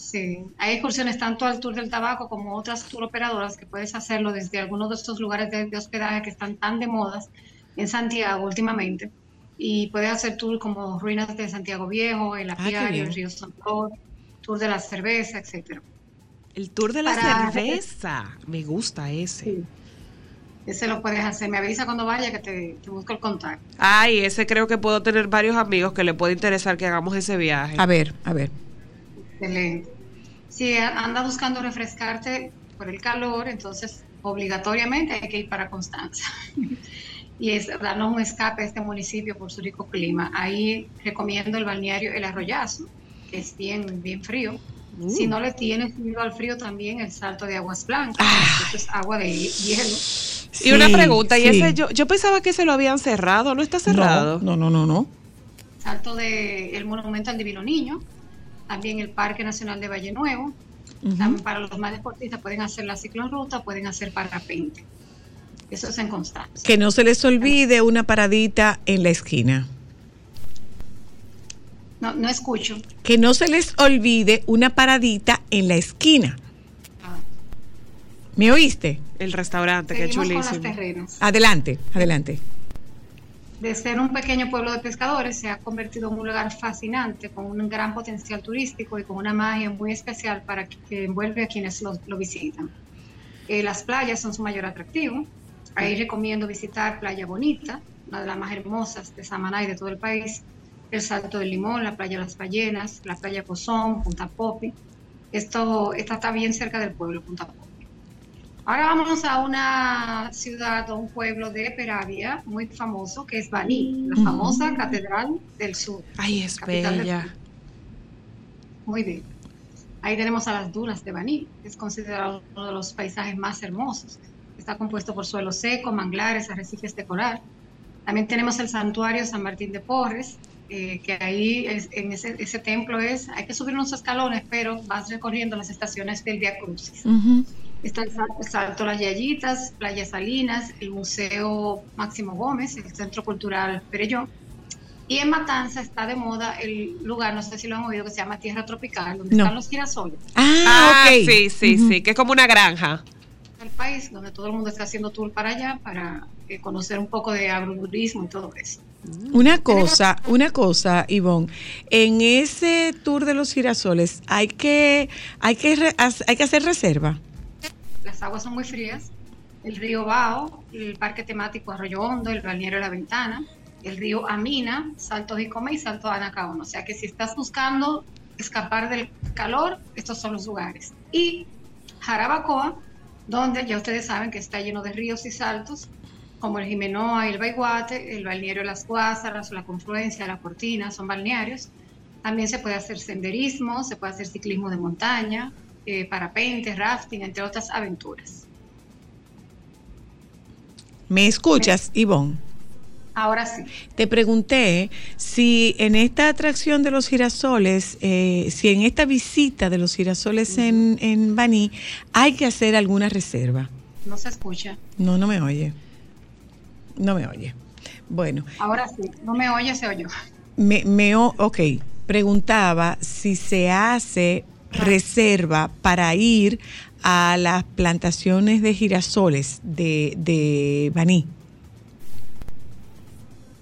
Sí, hay excursiones tanto al Tour del Tabaco como otras tour operadoras que puedes hacerlo desde algunos de estos lugares de, de hospedaje que están tan de modas en Santiago últimamente. Y puedes hacer tour como Ruinas de Santiago Viejo, el qué Apiario, el Río Santor, Tour de la Cerveza, etcétera. El tour de la Para- cerveza. Me gusta ese. Ese lo puedes hacer. Me avisa cuando vaya que te, te busco el contacto. Ay, ese creo que puedo tener varios amigos que le puede interesar que hagamos ese viaje. A ver, a ver. Excelente. Si anda buscando refrescarte por el calor, entonces obligatoriamente hay que ir para Constanza. y es darnos un escape a este municipio por su rico clima. Ahí recomiendo el balneario El Arroyazo, que es bien, bien frío. Si no le tienes miedo al frío, también el salto de aguas blancas, esto es agua de hie- hielo. y una pregunta, y ese yo, yo pensaba que se lo habían cerrado, ¿no está cerrado? No, no, no, no. Salto del el Monumento al Divino Niño, también el Parque Nacional de Valle Nuevo. También para los más deportistas pueden hacer la ciclorruta, pueden hacer parapente. Eso es en Constanza. Que no se les olvide una paradita en la esquina. No, no escucho. Que no se les olvide una paradita en la esquina. ¿Me oíste? El restaurante, con las chulísimo. terrenas. Adelante, adelante. De ser un pequeño pueblo de pescadores, se ha convertido en un lugar fascinante, con un gran potencial turístico y con una magia muy especial para que, que envuelve a quienes lo, lo visitan. Eh, las playas son su mayor atractivo. Ahí recomiendo visitar Playa Bonita, una de las más hermosas de Samaná y de todo el país. El Salto del Limón, la Playa Las Ballenas, la Playa Pozón, Punta Popi. Esto esta está bien cerca del pueblo, Punta Popi. Ahora vamos a una ciudad o un pueblo de Peravia muy famoso que es Baní, la famosa Catedral del Sur. Ay, es del bella. Muy bien. Ahí tenemos a las dunas de Baní, que es considerado uno de los paisajes más hermosos. Está compuesto por suelo seco, manglares, arrecifes de coral. También tenemos el santuario San Martín de Porres, eh, que ahí es- en ese, ese templo es, hay que subir unos escalones, pero vas recorriendo las estaciones del Via Crucis. El Sal- el Salto Las Yayitas, Playa Salinas, el Museo Máximo Gómez, el Centro Cultural Perellón. Y en Matanza está de moda el lugar, no sé si lo han oído, que se llama Tierra Tropical, donde No. están los girasoles. Ah, ok. sí, sí, Ujú. sí, que es como una granja. El país, donde todo el mundo está haciendo tour para allá, para eh, conocer un poco de agroturismo y todo eso. Una cosa, una cosa, Ivonne, en ese tour de los girasoles hay que, hay que, hay que hacer reserva. Las aguas son muy frías. El río Bao, el parque temático Arroyo Hondo, el balneario La Ventana, el río Amina, Salto Jicome y Salto Anacaón. O sea que si estás buscando escapar del calor, estos son los lugares. Y Jarabacoa, donde ya ustedes saben que está lleno de ríos y saltos, como el Jimenoa y el Baiguate, el balneario Las Guásaras, la Confluencia, la Cortina, son balnearios. También se puede hacer senderismo, se puede hacer ciclismo de montaña, eh, parapente, rafting, entre otras aventuras. ¿Me escuchas, Ivonne? Ahora sí. Te pregunté si en esta atracción de los girasoles, eh, si en esta visita de los girasoles en, en Baní, hay que hacer alguna reserva. No se escucha. No, no me oye. No me oye. Bueno, Ahora sí. No me oye, se oyó. me, me ok, preguntaba si se hace reserva para ir a las plantaciones de girasoles de, de Baní.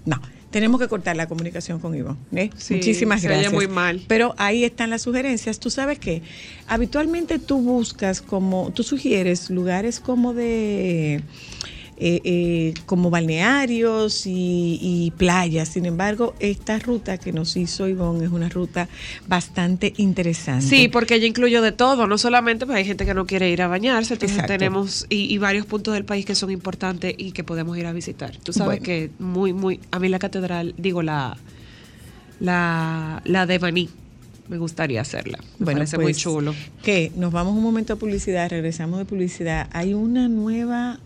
No, tenemos que cortar la comunicación con Iván. ¿eh? Sí, Muchísimas se oye gracias. muy mal. Pero ahí están las sugerencias. Tú sabes que habitualmente tú buscas como, tú sugieres lugares como de eh, eh, como balnearios y, y playas. Sin embargo, esta ruta que nos hizo Ivonne es una ruta bastante interesante. Sí, porque ella incluyó de todo, no solamente pues hay gente que no quiere ir a bañarse, entonces Exacto. tenemos y, y varios puntos del país que son importantes y que podemos ir a visitar. Tú sabes Bueno. que muy, muy, a mí la catedral, digo la, la, la de Baní, me gustaría hacerla. Me Bueno, parece muy pues, chulo. Que nos vamos un momento a publicidad, regresamos de publicidad. Hay una nueva,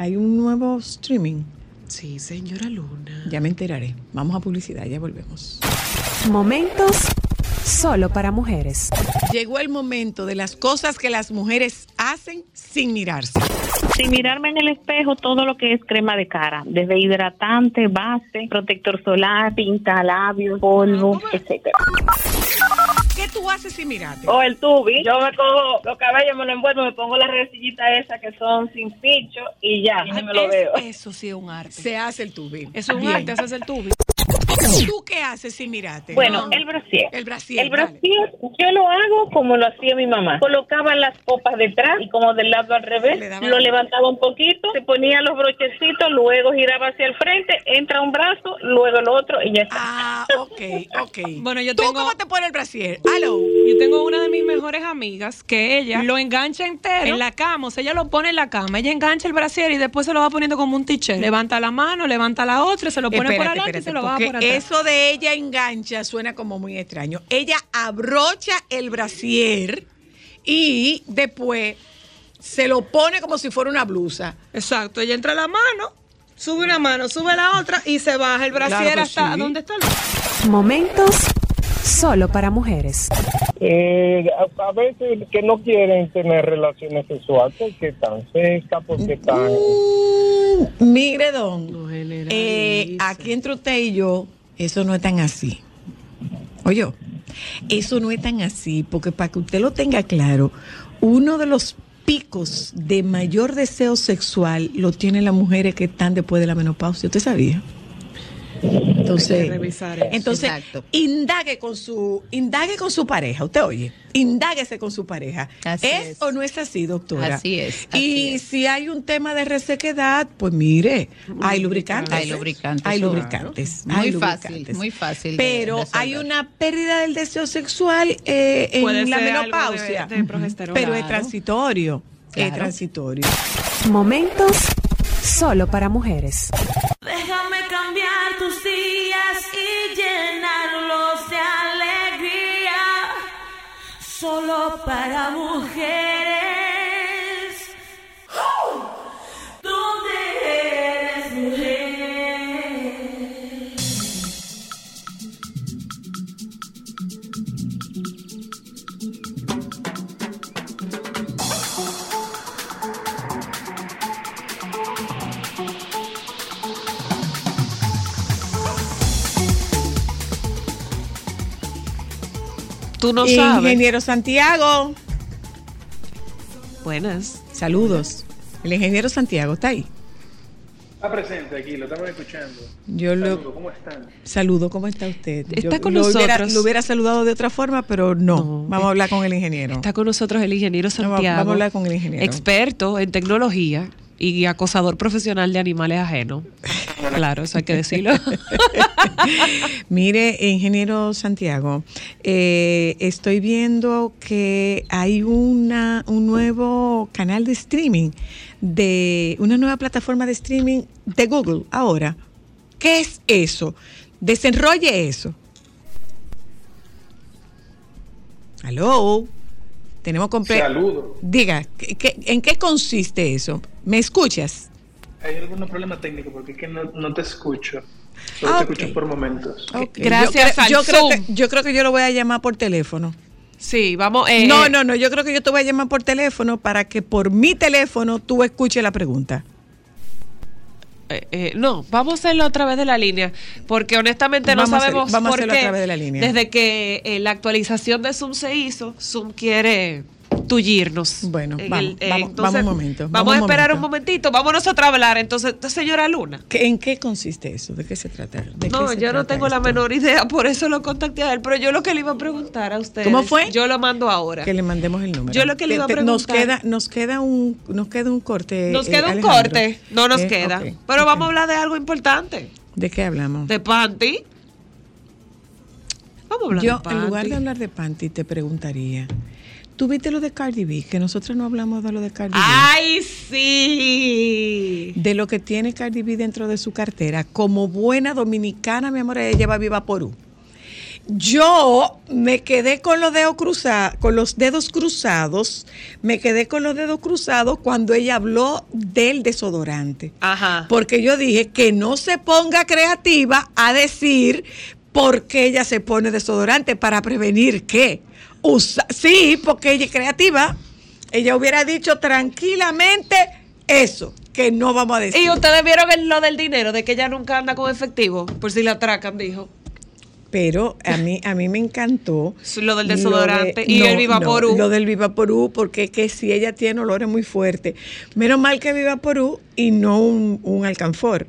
hay un nuevo streaming. Sí, señora Luna. Ya me enteraré. Vamos a publicidad, ya volvemos. Momentos solo para mujeres. Llegó el momento de las cosas que las mujeres hacen sin mirarse. Sin mirarme en el espejo, todo lo que es crema de cara, desde hidratante, base, protector solar, pinta labios, polvo, etcétera. ¿Qué tú haces sin mirarte? O el tubi. Yo me cojo los cabellos, me lo envuelvo, me pongo las resillitas esas que son sin picho y ya, y ni me lo Es- veo. Eso sí es un arte. Se hace el tubi. Eso es un Bien. arte, haces el tubi. ¿Tú qué haces sin mirarte? Bueno, No. el brasier. El brasier. El dale. brasier yo lo hago como lo hacía mi mamá. Colocaba las copas detrás y como del lado al revés, lo levantaba un poquito, se ponía los brochecitos, luego giraba hacia el frente, entra un brazo, luego el otro y ya está. Ah, ok, ok. Bueno, yo ¿Tú tengo, cómo te pones el brasier? Yo tengo una de mis mejores amigas que ella lo engancha entero en la cama, o sea, ella lo pone en la cama, ella engancha el brasier y después se lo va poniendo como un t-shirt. Levanta la mano, levanta la otra, se lo pone por Espérate, adelante y espérate, se lo va por atrás. Eso de ella engancha suena como muy extraño. Ella abrocha el brasier y después se lo pone como si fuera una blusa. Exacto, ella entra la mano, sube una mano, sube la otra y se baja el brasier Claro hasta sí. donde está el Momentos solo para mujeres. Eh, a, a veces que no quieren tener relaciones sexuales porque están secas, porque están... Mire, don, eh, aquí entre usted y yo, eso no es tan así. Oye, eso no es tan así, porque para que usted lo tenga claro, uno de los picos de mayor deseo sexual lo tienen las mujeres que están después de la menopausia. ¿Usted sabía? Entonces, entonces indague con su indague con su pareja, usted oye, indáguese con su pareja. Así ¿Es, es. o no es así, doctora? Así es, y si hay un tema de resequedad, pues mire, hay lubricantes. Hay lubricantes, Hay claro. lubricantes. Muy hay fácil, lubricantes. muy fácil de Pero hay una pérdida del deseo sexual eh, en Puede la menopausia. de- de progesterona. Pero es Claro. transitorio. Es transitorio. Momentos solo para mujeres. Déjame para mujeres. Tú no sabes. Ingeniero Santiago. Buenas. Saludos. El ingeniero Santiago está ahí. Está presente aquí, lo estamos escuchando. Yo lo- Saludos, ¿Cómo están? Saludo, ¿cómo está usted? Está Yo con lo Hubiera, nosotros. lo hubiera saludado de otra forma, pero no. Vamos a hablar con el ingeniero. Está con nosotros el ingeniero Santiago. vamos a hablar con el ingeniero. Experto en tecnología y acosador profesional de animales ajenos. Claro, eso hay que decirlo. Mire, ingeniero Santiago, eh, estoy viendo que hay una, un nuevo canal de streaming, de una nueva plataforma de streaming de Google ahora. ¿Qué es eso? Desenrolle eso. Aló. Tenemos completo. Saludo. Diga, ¿qué- qué- ¿en qué consiste eso? ¿Me escuchas? Hay algún problema técnico porque es que no, no te escucho. Solo Ah, te escucho por momentos. Ok, yo cre- yo, creo que, yo creo que yo lo voy a llamar por teléfono. Sí, vamos. eh, no, no, no. Yo creo que yo te voy a llamar por teléfono para que por mi teléfono tú escuches la pregunta. eh, eh, no, vamos a hacerlo a través de la línea, porque honestamente no Vamos a hacer- sabemos vamos a hacerlo a qué. través de la línea. Desde que eh, la actualización de Zoom se hizo, Zoom quiere tullirnos. Bueno, vamos, vamos, vamos un momento, Vamos, vamos a esperar un momentito, vamos nosotros a hablar. Entonces, señora Luna. ¿Qué- ¿En qué consiste eso? ¿De qué se trata? ¿De qué No, yo no tengo la menor idea, por eso lo contacté a él. Pero yo lo que le iba a preguntar a usted. ¿Cómo fue? Yo lo mando ahora. Que le mandemos el número. Yo lo que le iba a te- Nos preguntar- queda, nos queda un, nos queda un corte. Nos eh, queda un corte, no nos Eh, queda. Pero vamos a hablar de algo importante. ¿De qué hablamos? De panty. Vamos a hablar Yo, de panty. en lugar de hablar de panty, te preguntaría. ¿Tú viste lo de Cardi B? Que nosotros no hablamos de lo de Cardi B. ¡Ay, sí! De lo que tiene Cardi B dentro de su cartera. Como buena dominicana, mi amor, ella lleva viva Porú. Yo me quedé con los dedos cruzados, con los dedos cruzados, me quedé con los dedos cruzados cuando ella habló del desodorante. Ajá. Porque yo dije que no se ponga creativa a decir por qué ella se pone desodorante para prevenir qué. Usa- sí, porque ella es creativa. Ella hubiera dicho tranquilamente eso, que no vamos a decir. Y ustedes vieron el- lo del dinero, de que ella nunca anda con efectivo, por si la atracan, dijo. Pero a mí, a mí me encantó. Lo del desodorante y el Vivaporú. lo del Vivaporú, porque es que si ella tiene olores muy fuertes. Menos mal que Vivaporú y no un, un alcanfor.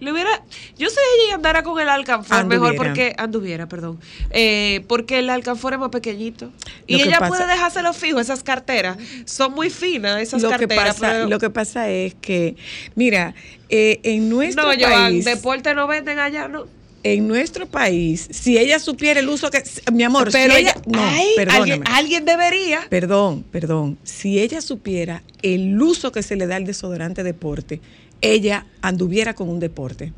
Le hubiera, yo sé ella andara con el alcanfor mejor porque anduviera, perdón, eh, porque el alcanfor es más pequeñito y que ella pasa- puede dejárselo fijo. Esas carteras son muy finas esas Lo que, carteras. pasa, pero- lo que pasa es que, mira, eh, en nuestro no, país. deporte no venden allá, no. En nuestro país, si ella supiera el uso que. Mi amor, Pero si ella. No, ay, alguien, alguien debería. Perdón, perdón. Si ella supiera el uso que se le da al desodorante deporte, ella anduviera con un deporte.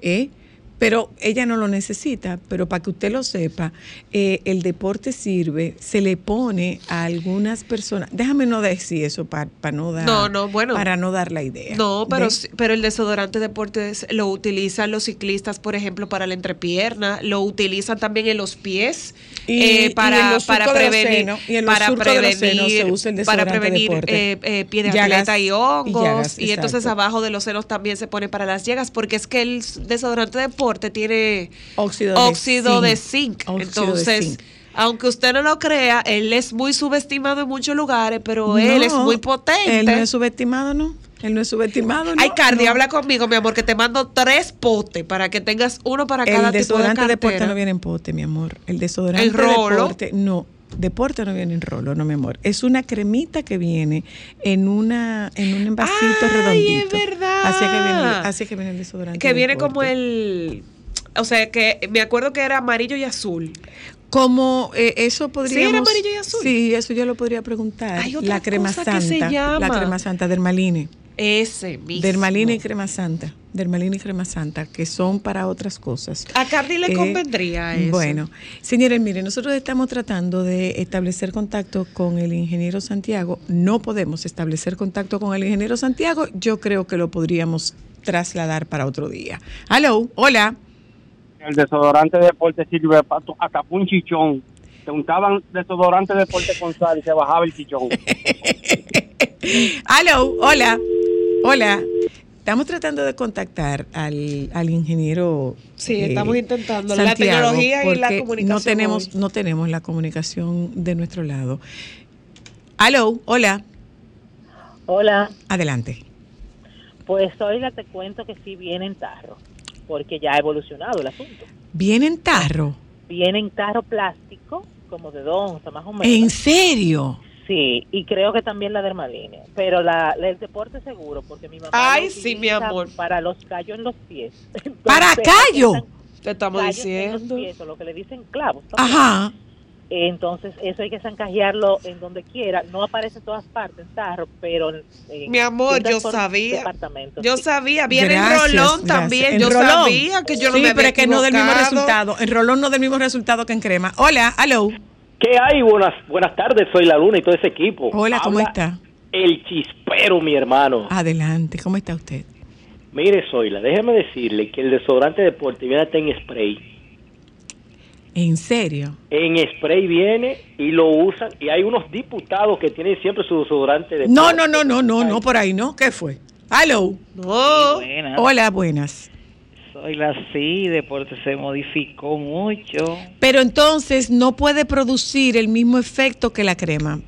¿eh? Pero ella no lo necesita, pero para que usted lo sepa, eh, el deporte sirve, se le pone a algunas personas, déjame no decir eso para no dar, No, no, bueno. para no dar la idea. No, pero, pero el desodorante deportes lo utilizan los ciclistas, por ejemplo, para la entrepierna, lo utilizan también en los pies Y- eh, para, para de los prevenir, senos, y para de los prevenir, senos se usa el para prevenir eh, eh, pie de Llagas atleta y hongos, y, llagas, entonces abajo de los senos también se pone para las llagas, porque es que el desodorante deporte tiene Óxido de óxido de zinc. zinc, Óxido de entonces zinc. Aunque usted no lo crea, él es muy subestimado en muchos lugares, pero él es muy potente. Él no es subestimado, ¿no? Él no es subestimado, ¿no? Ay, Cardi, No. habla conmigo, mi amor, que te mando tres potes para que tengas uno para cada El tipo de desodorante cartera. deporte no viene en pote, mi amor. El desodorante ¿En rolo? deporte, no. Deporte no viene en rolo, no, mi amor. Es una cremita que viene en una en un envasito redondito. es verdad. Así que viene, así que viene el desodorante. Que viene deporte. como el... O sea, que me acuerdo que era amarillo y azul. Como eh, eso podríamos... era amarillo y azul. Sí, eso yo lo podría preguntar. Hay otra la crema cosa santa. que se llama. La crema santa, Dermaline. Ese mismo. Dermalina y crema santa. Dermalina y crema santa, que son para otras cosas. A Cardi le Eh, convendría eso. Bueno, señores, miren, nosotros estamos tratando de establecer contacto con el ingeniero Santiago. No podemos establecer contacto con el ingeniero Santiago. Yo creo que lo podríamos trasladar para otro día. Hello, hola. El desodorante de deporte sirve pa- hasta un chichón. Te untaban desodorante de deporte con sal y se bajaba el chichón. Hello, hola, hola. Estamos tratando de contactar al, al ingeniero. eh, Sí, estamos intentando. La tecnología y la porque comunicación No tenemos, hoy. no tenemos la comunicación de nuestro lado. Hello, hola. Hola, Adelante. pues oiga, te cuento que sí viene en tarro, porque ya ha evolucionado el asunto. ¿Viene en tarro? Viene en tarro plástico, como de dos onzas más o menos. ¿En serio? Sí, y creo que también la dermaline, pero la, la- el deporte seguro, porque mi mamá Ay, lo sí, mi amor. para los callos en los pies. ¿Para callo? Te estamos callos en los diciendo. pies, o lo que le dicen clavos. también. Ajá. Entonces, eso hay que zancajearlo en donde quiera. No aparece en todas partes en tarro, pero en Mi amor, yo sabía. Yo sí. sabía, viene Gracias, en rolón gracias. también. En yo rolón. sabía que yo no sí, me había pero es que no del mismo resultado. En rolón no del mismo resultado que en crema. Hola, hello. ¿Qué hay? Buenas, buenas tardes, soy la Luna y todo ese equipo. Hola, ¿cómo está? El chispero, mi hermano. Adelante, ¿cómo está usted? Mire, Zoila, déjeme decirle que el desodorante deporte viene hasta en spray. ¿En serio? En spray viene y lo usan. Y hay unos diputados que tienen siempre su desodorante de No, no, no, no, no, no, por ahí, ¿no? ¿Qué fue? Hello. Sí, buenas. Hola, buenas. Soy la sí, deporte se modificó mucho. Pero entonces no puede producir el mismo efecto que la crema.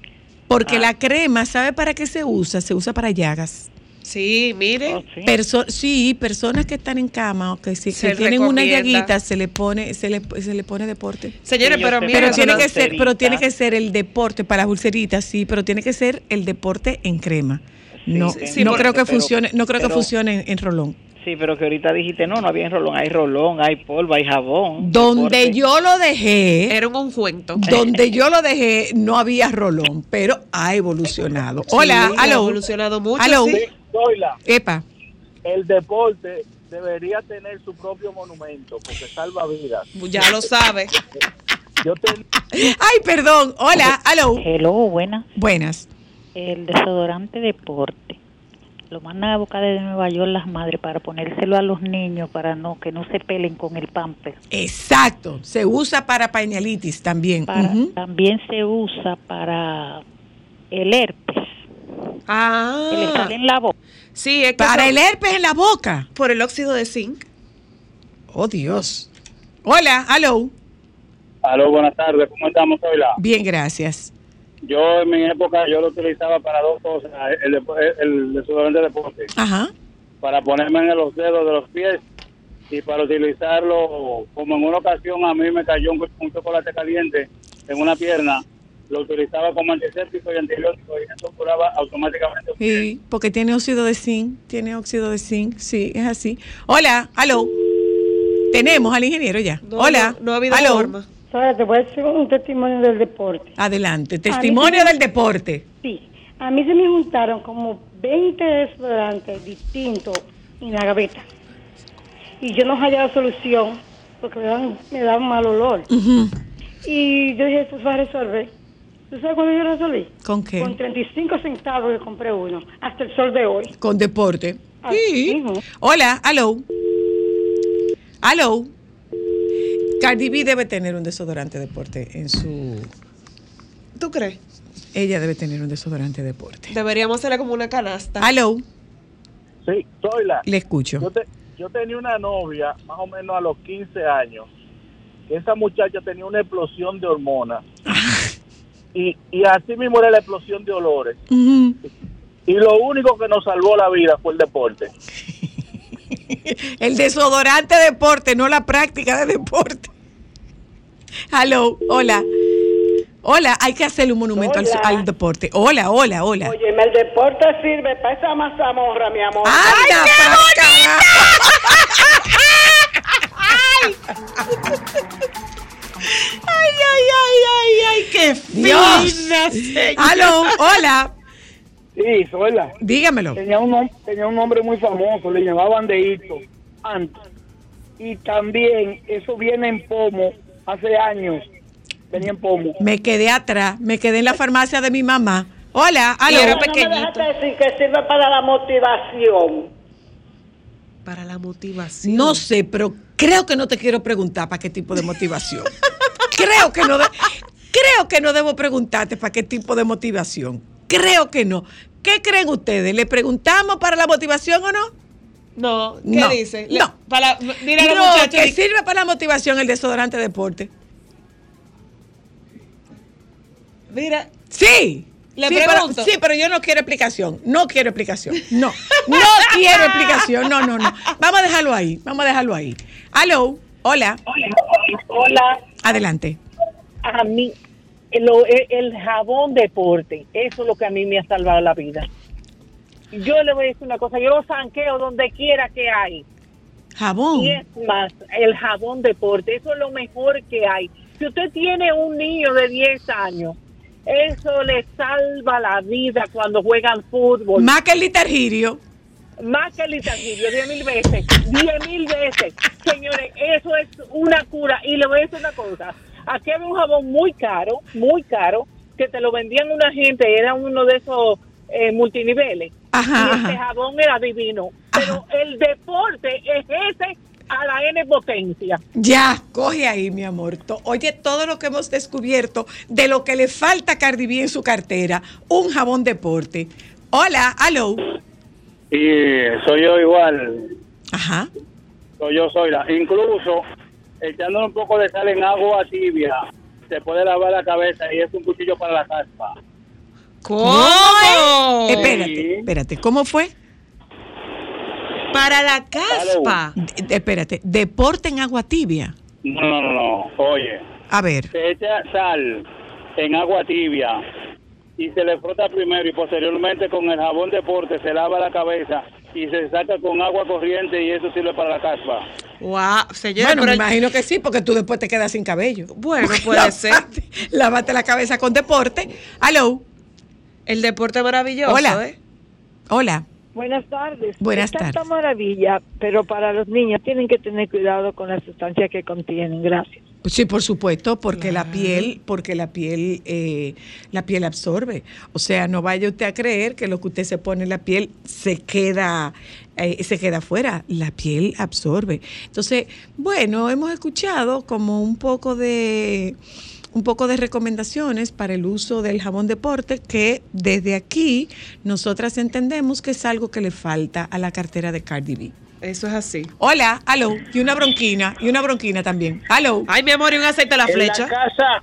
Porque Ah. la crema, ¿sabe para qué se usa? Se usa para llagas. Sí, mire. Perso- sí, personas que están en cama o que, si, Se que tienen una llaguita, se le pone, se le, se le pone deporte. Señores, Sí, pero pero pero tiene que ser, pero tiene que ser el deporte para las ulceritas, sí, pero tiene que ser el deporte en crema. no, sí, no creo que pero- funcione, no creo que funcione en, en rolón. Sí, pero que ahorita dijiste, no, no había en rolón, hay rolón, hay polvo, hay jabón. Donde deporte. yo lo dejé, Era un ungüento. donde yo lo dejé, no había rolón, pero ha evolucionado. Hola, ha aló. evolucionado mucho, Aló. sí. Zoila, Epa. el deporte debería tener su propio monumento porque salva vidas. Ya lo sabe. Yo te... Ay, perdón. Hola, aló. Hello, buenas. Buenas. El desodorante deporte. Lo mandan a buscar desde Nueva York las madres para ponérselo a los niños para no que no se pelen con el pamper. Exacto. Se usa para pañalitis también. Para-. También se usa para el herpes. Ah. Que le sale en la boca. Sí, es que Para el herpes en la boca. Por el óxido de zinc. Oh, Dios. Hola, aló. Aló, buenas tardes, ¿cómo estamos, Zoila? Bien, gracias. Yo en mi época yo lo utilizaba para dos cosas, el, el desodorante de deporte, Ajá. para ponerme en los dedos de los pies y para utilizarlo, como en una ocasión a mí me cayó un, un chocolate caliente en una pierna, lo utilizaba como antiséptico y antibiótico y eso curaba automáticamente. Sí, porque tiene óxido de zinc. Tiene óxido de zinc. Sí, es así. Hola, aló. Tenemos al ingeniero ya. Hola. no- no ha habido aló. forma. Sara, te voy a decir un testimonio del deporte. Adelante. Testimonio me- del deporte. Sí, a mí se me juntaron como 20 desodorantes distintos en la gaveta. Y yo no hallaba solución porque me daban, me daban mal olor. Y yo dije, esto se va a resolver. ¿Tú sabes cuándo yo lo resolví? ¿Con qué? Con 35 centavos que compré uno, hasta el sol de hoy. Con deporte. Sí. mismo. Hola, aló. Aló. Cardi B debe tener un desodorante deporte en su. ¿Tú crees? Ella debe tener un desodorante deporte. Deberíamos hacerle como una canasta. Aló. Sí, Zoila. Le escucho. Yo, te- yo tenía una novia más o menos a los 15 años. que Esa muchacha tenía una explosión de hormonas. Y, y así mismo era la explosión de olores. Y lo único que nos salvó la vida fue el deporte. El desodorante deporte, no la práctica de deporte. Aló, hola. Hola, hay que hacerle un monumento al, deporte. Hola, hola, hola. Oye, el deporte sirve para esa mazamorra, mi amor. ¡Anda pa' Ay, ay, ay, ay, ay, qué Dios. fina, señora. Aló, hola. Sí, Zoila. Dígamelo. Tenía un, tenía un nombre muy famoso, le llamaban Deito antes. Y también eso viene en pomo, hace años venía en pomo. Me quedé atrás, me quedé en la farmacia de mi mamá. Hola, aló. No me dejaste decir que sirve para la motivación. Para la motivación. No sé, pero creo que no te quiero preguntar para qué tipo de motivación. creo que no de- creo que no debo preguntarte para qué tipo de motivación. Creo que no. ¿Qué creen ustedes? ¿Le preguntamos para la motivación o no? No, ¿qué No, dice? No. Para, mira a no, que sirve para la motivación el desodorante deporte. Mira. Sí. Le sí, pregunto. Pero, sí, pero yo no quiero explicación. No quiero explicación. No. No quiero explicación. No, no, no. Vamos a dejarlo ahí. Vamos a dejarlo ahí. Aló. Hola. Hola, Adelante. a mí, lo- el, el jabón deporte, eso es lo que a mí me ha salvado la vida. Yo le voy a decir una cosa, yo lo sanqueo donde quiera que hay. Jabón. Y es más, el jabón deporte, eso es lo mejor que hay. Si usted tiene un niño de 10 años, eso le salva la vida cuando juegan fútbol. Más que el litargirio. Más que el litargirio, 10 mil veces, 10 mil veces. Señores, eso es una cura. Y le voy a decir una cosa. Aquí había un jabón muy caro, muy caro, que te lo vendían una gente, era uno de esos eh, multiniveles. Ajá, y este ajá. jabón era divino. Pero el deporte es ese a la N potencia. Ya, coge ahí, mi amor. To- Oye, todo lo que hemos descubierto de lo que le falta a Cardi B en su cartera, un jabón deporte. Hola, aló. Y soy yo igual. Ajá. Soy yo, soy la. Incluso echándole un poco de sal en agua tibia, se puede lavar la cabeza y es un cuchillo para la caspa. ¿Cómo? Espérate, espérate, ¿cómo fue? Para la caspa. Espérate, deporte en agua tibia. No, no, no, no. Oye, A ver. se echa sal en agua tibia y se le frota primero y posteriormente con el jabón deporte se lava la cabeza y se saca con agua corriente y eso sirve para la caspa. Wow, señora, bueno, me el- imagino que sí, porque tú después te quedas sin cabello. Bueno, puede ser. Lávate la cabeza con deporte. Aló. El deporte maravilloso, Hola. ¿eh? Hola. Buenas tardes. Buenas es tanta tardes. maravilla, pero para los niños tienen que tener cuidado con las sustancias que contienen. Gracias. Sí, por supuesto, porque la piel, porque la piel, eh, la piel absorbe. O sea, no vaya usted a creer que lo que usted se pone en la piel se queda, eh, se queda afuera. La piel absorbe. Entonces, bueno, hemos escuchado como un poco de un poco de recomendaciones para el uso del jabón deporte que desde aquí nosotras entendemos que es algo que le falta a la cartera de Cardi B. Eso es así. Hola, aló, y una bronquina, y una bronquina también. Aló. Ay, mi amor, y un aceite a la En flecha. la casa,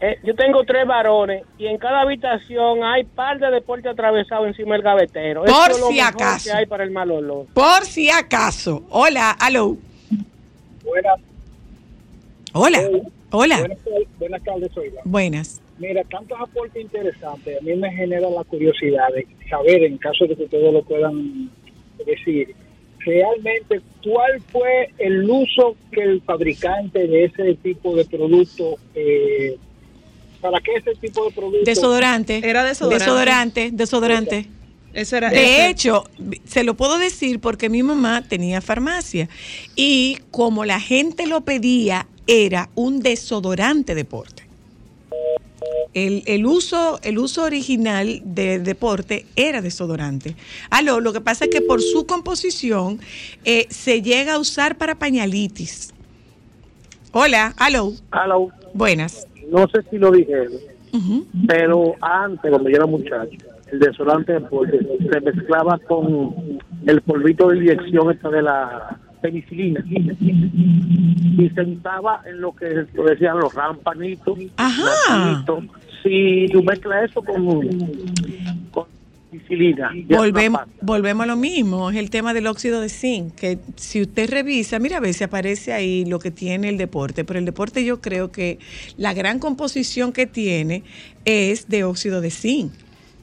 eh, yo tengo tres varones y en cada habitación hay par de deporte atravesado encima del gavetero. Por Eso es lo si mejor acaso. que hay para el mal olor. Por si acaso. Hola, aló. Buenas, Hola. Hola. buenas, tardes- buenas tardes, Oiga. Buenas. Mira, tantos aportes interesantes. A mí me genera la curiosidad de saber, en caso de que ustedes lo puedan decir, realmente cuál fue el uso que el fabricante de ese tipo de producto, eh, para qué ese tipo de producto. Desodorante. Era desodorante. Desodorante, desodorante. Eso era. De hecho, se lo puedo decir porque mi mamá tenía farmacia y como la gente lo pedía, era un desodorante deporte. El, el uso, el uso original de deporte era desodorante. Aló, lo que pasa es que por su composición eh, se llega a usar para pañalitis. Hola, aló. Aló. Buenas. No sé si lo dijeron, pero antes, cuando yo era muchacho, el desodorante de deporte se mezclaba con el polvito de inyección esta de la penicilina y se untaba en lo que decían los rampanitos. Ajá. Si tú mezclas eso con, con penicilina, Volvemos, volvemos a lo mismo, es el tema del óxido de zinc, que si usted revisa, mira a ver si aparece ahí lo que tiene el deporte, pero el deporte yo creo que la gran composición que tiene es de óxido de zinc.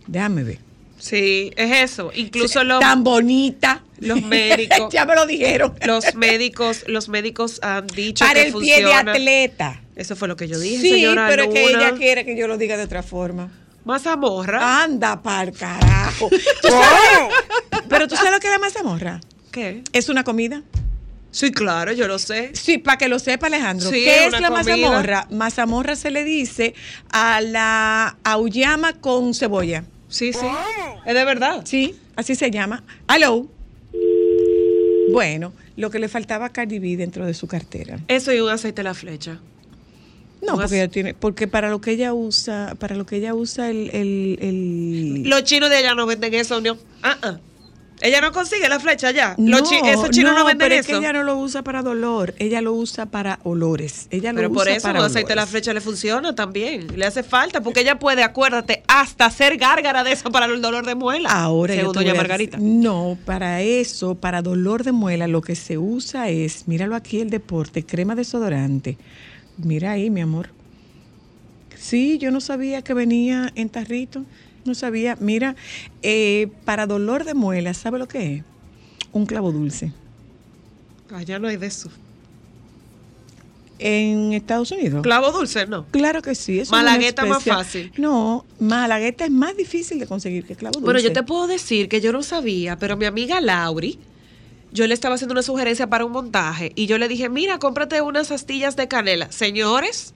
Déjame ver. Sí, es eso. Incluso los Tan bonita. los médicos. ya me lo dijeron. Los médicos, los médicos han dicho Para que el pie de atleta. Eso fue lo que yo dije, Sí, señora pero es que Luna. ella quiere que yo lo diga de otra forma. Mazamorra. Anda pa'l carajo. ¿Tú sabes? pero tú sabes lo que es la mazamorra. ¿Qué? ¿Es una comida? Sí, claro, yo lo sé. Sí, para que lo sepa Alejandro. Sí, ¿Qué es la comida. mazamorra? Mazamorra se le dice a la auyama con cebolla. Sí, sí. Es de verdad. Sí, así se llama. Hello. Bueno, lo que le faltaba a Cardi B dentro de su cartera. Eso y un aceite a la flecha. No, porque ella tiene, porque para lo que ella usa, para lo que ella usa el, el, el- Los chinos de allá no venden eso, ¿no? Ah, ah. Ella no consigue la flecha allá. No, chi- esos chinos no, venden pero eso. es que ella no lo usa para dolor, ella lo usa para olores. Ella lo Pero por eso para un aceite de la flecha le funciona también. Le hace falta, porque ella puede, acuérdate, hasta hacer gárgara de eso para el dolor de muela. Ahora según doña Margarita. no, para eso, para dolor de muela, lo que se usa es, míralo aquí el deporte, crema desodorante. Mira ahí, mi amor. Sí, yo no sabía que venía en tarrito. No sabía. Mira, eh, para dolor de muela, ¿sabe lo que es? Un clavo dulce. Allá no hay de eso. En Estados Unidos. Clavo dulce, no. Claro que sí. es una Malagueta más fácil. No, malagueta es más difícil de conseguir que clavo dulce. Bueno, yo te puedo decir que yo no sabía, pero mi amiga Lauri, yo le estaba haciendo una sugerencia para un montaje y yo le dije, mira, cómprate unas astillas de canela. Señores,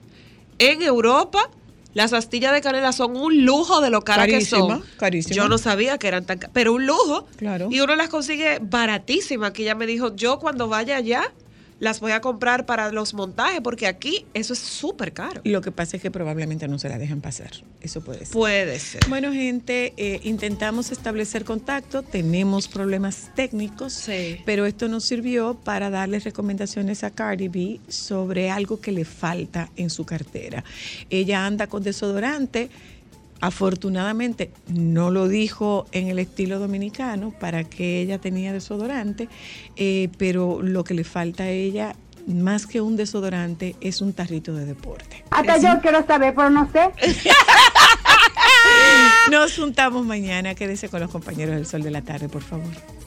en Europa las pastillas de canela son un lujo de lo caras que Carísima, son. carísima. Yo no sabía que eran tan ca- pero un lujo. Claro. Y uno las consigue baratísimas, que ella me dijo, yo cuando vaya allá las voy a comprar para los montajes, porque aquí eso es súper caro. Lo que pasa es que probablemente no se la dejan pasar. Eso puede ser. Puede ser. Bueno, gente, eh, intentamos establecer contacto, tenemos problemas técnicos, pero esto nos sirvió para darles recomendaciones a Cardi B sobre algo que le falta en su cartera. Ella anda con desodorante. Afortunadamente no lo dijo en el estilo dominicano para que ella tenía desodorante, eh, pero lo que le falta a ella, más que un desodorante, es un tarrito de deporte. Hasta yo quiero saber, pero no sé. Nos juntamos mañana. Quédese con los compañeros del Sol de la Tarde, por favor.